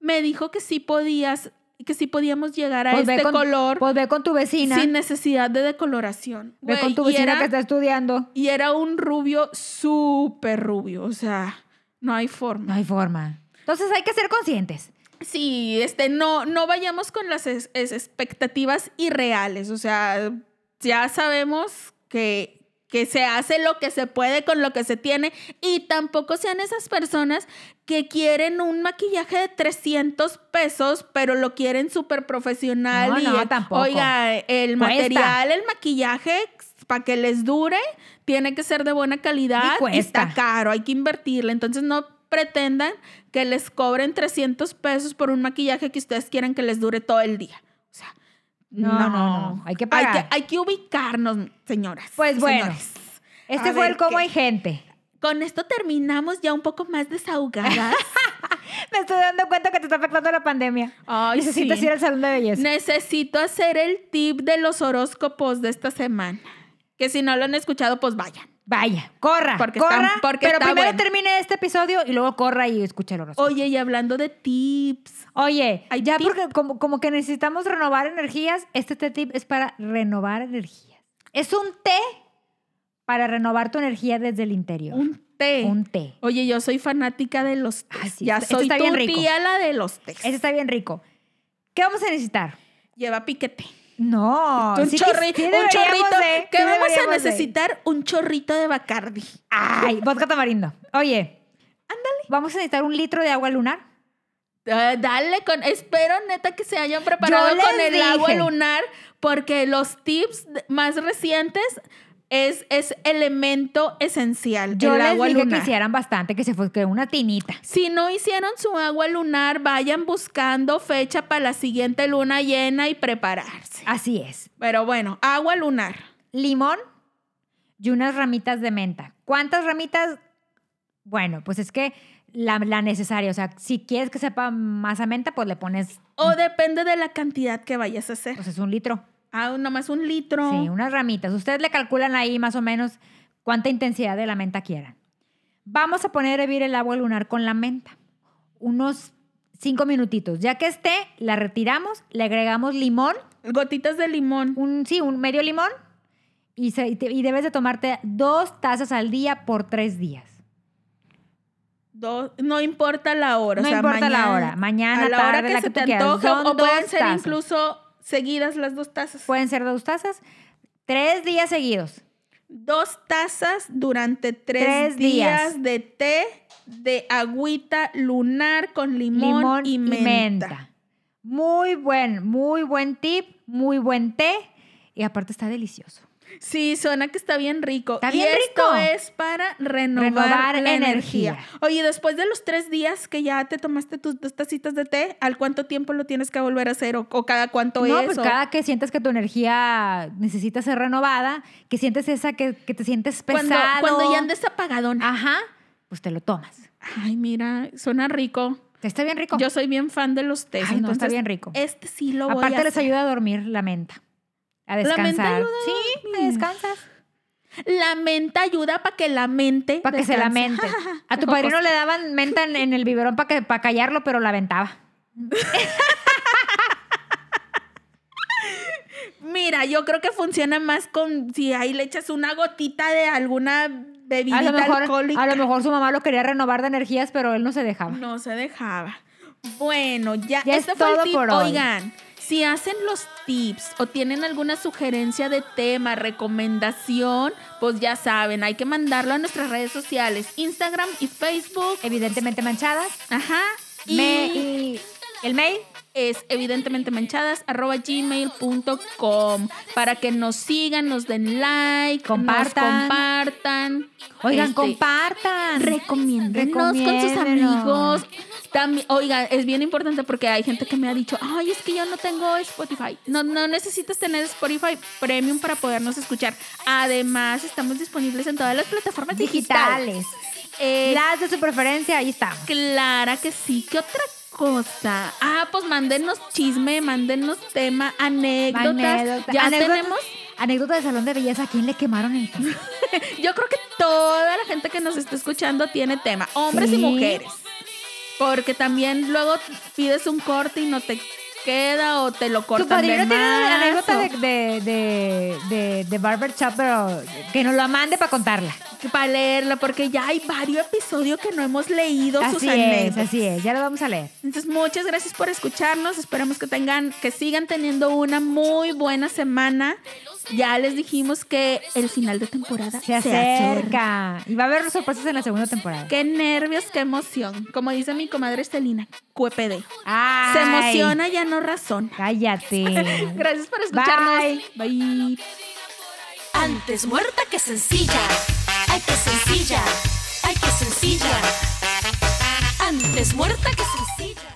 me dijo que sí podías, que sí podíamos llegar a Pues este con- color Pues ve con tu vecina. sin necesidad de decoloración. ve con tu vecina era- que está estudiando. Y era un rubio súper rubio, o sea, no hay forma. No hay forma. Entonces hay que ser conscientes. Sí, este, no, no vayamos con las es- es- expectativas irreales. O sea, ya sabemos que, que se hace lo que se puede con lo que se tiene y tampoco sean esas personas que quieren un maquillaje de 300 pesos, pero lo quieren súper profesional. No, y, no, tampoco. Oiga, el Cuesta. material, el maquillaje, para que les dure, tiene que ser de buena calidad Y está caro, hay que invertirle. Entonces no pretendan que les cobren 300 pesos por un maquillaje que ustedes quieran que les dure todo el día. O sea, No, no, no, hay que Hay pagar. que, hay que ubicarnos, señoras. Pues bueno, señores. Este A fue el cómo hay gente. Con esto terminamos ya un poco más desahogadas. Me estoy dando cuenta que te está afectando la pandemia. Ay, Necesitas sí. ir al salón de belleza. Necesito hacer el tip de los horóscopos de esta semana. Que si no lo han escuchado, pues vayan. Vaya, corra, Porque corra. está- porque pero está primero bueno. termine este episodio y luego corra y escucha el. Oye, y hablando de tips, Oye, ya porque como, como que necesitamos renovar energías, este té tip es para renovar energías. Es un té para renovar tu energía desde el interior. un té. Un té. Oye, yo soy fanática de los tés. Sí, ya este- este soy está tu bien rico. tía la de los tés. Ese está bien rico. ¿Qué vamos a necesitar? Lleva piquete. No, un, sí que- un chorrito. de- ¿Qué sí vamos a de. necesitar? Un chorrito de Bacardi. Ay, vodka tamarindo. Oye, ándale. Vamos a necesitar un litro de agua lunar. Ah, dale con. Espero neta que se hayan preparado con el agua lunar, porque los tips más recientes es, es elemento esencial. Yo el les agua dije lunar. que hicieran bastante, que se fue que una tinita. Si no hicieron su agua lunar, vayan buscando fecha para la siguiente luna llena y prepararse. Así es. Pero bueno, agua lunar. Limón y unas ramitas de menta. ¿Cuántas ramitas? Bueno, pues es que la, la necesaria. O sea, si quieres que sepa más a menta, pues le pones, O depende de la cantidad que vayas a hacer. pues es un litro. Ah, nomás un litro. Sí, unas ramitas. Ustedes le calculan ahí más o menos cuánta intensidad de la menta quieran. Vamos a poner a hervir el agua lunar con la menta. Unos cinco minutitos. Ya que esté, la retiramos, le agregamos limón, Gotitas de limón. un, sí, un medio limón, y, se- y te- y debes de tomarte dos tazas al día por tres días. Dos- no importa la hora. No o sea, importa la mañana- hora. Mañana, a la hora que la se que te. Son O pueden ser incluso seguidas las dos tazas. Pueden ser dos tazas, tres días seguidos. Dos tazas durante tres, Tres días. días. de té de agüita lunar con limón, limón y, menta. Muy buen, muy buen tip, muy buen té y aparte está delicioso. Sí, suena que está bien rico. Está y bien esto rico. es para renovar, Renovar la energía. energía. Oye, después de los tres días que ya te tomaste tus dos tacitas de té, ¿al cuánto tiempo lo tienes que volver a hacer? ¿O, o cada cuánto No, es? pues o- cada que sientes que tu energía necesita ser renovada, que sientes esa que, que te sientes pesado. cuando, cuando ya andes apagadón. Ajá, pues te lo tomas. Ay, mira, suena rico. Está bien rico. Yo soy bien fan de los tés. Ay, no, está entonces, bien rico. Este sí lo voy Aparte a les hacer. ayuda a dormir la menta. A La descansar. menta ayuda a sí, dormir. descansas. La menta ayuda para que la mente. Para que se la mente. A tu padrino le daban menta en, en el biberón para que para callarlo, pero la aventaba. Mira, yo creo que funciona más con si ahí le echas una gotita de alguna bebida A lo, mejor, alcohólica. a lo mejor su mamá lo quería renovar de energías, pero él no se dejaba. No se dejaba. Bueno, ya, Ya este es fue el todo tip. por hoy. Oigan, si hacen los tips o tienen alguna sugerencia de tema, recomendación, pues ya saben, hay que mandarlo a nuestras redes sociales, Instagram y Facebook. Evidentemente manchadas. Ajá. Y, Me- y el mail. Es evidentemente manchadas arroba gmail.com para que nos sigan, nos den like, Compartan. nos compartan. Oigan, Este, compartan. Recomiéndenos con sus amigos. También, oigan, es bien importante porque hay gente que me ha dicho, ay, es que yo no tengo Spotify. No, no necesitas tener Spotify Premium para podernos escuchar. Además, estamos disponibles en todas las plataformas digitales. digitales. Eh, Las de su preferencia, ahí está. Clara que sí. ¿Qué otra cosa? Ah, pues mándenos chisme, mándenos tema, anécdotas. Anécdota- Ya anécdota- tenemos. Anécdota de salón de belleza. ¿A quién le quemaron el? Yo creo que toda la gente que nos está escuchando tiene tema, hombres y mujeres. Porque también luego pides un corte y no te queda o te lo Tu cortan padrino de tiene una anécdota de, de, de, de, Barber Shop, pero que nos lo mande para contarla. para leerla, porque ya hay varios episodios que no hemos leído sus Así anécdotas. así es. Ya lo vamos a leer. Entonces, muchas gracias por escucharnos. Esperemos que tengan, que sigan teniendo una muy buena semana. Ya les dijimos que el final de temporada Se acerca. Y va a haber sorpresas en la segunda temporada. Qué nervios, qué emoción. Como dice mi comadre Estelina, QPD. Ay, Se emociona, ya no razón. Cállate. Gracias por escucharnos. Bye. Bye. Antes muerta que sencilla. Ay, que sencilla. Ay, que sencilla. Antes muerta que sencilla.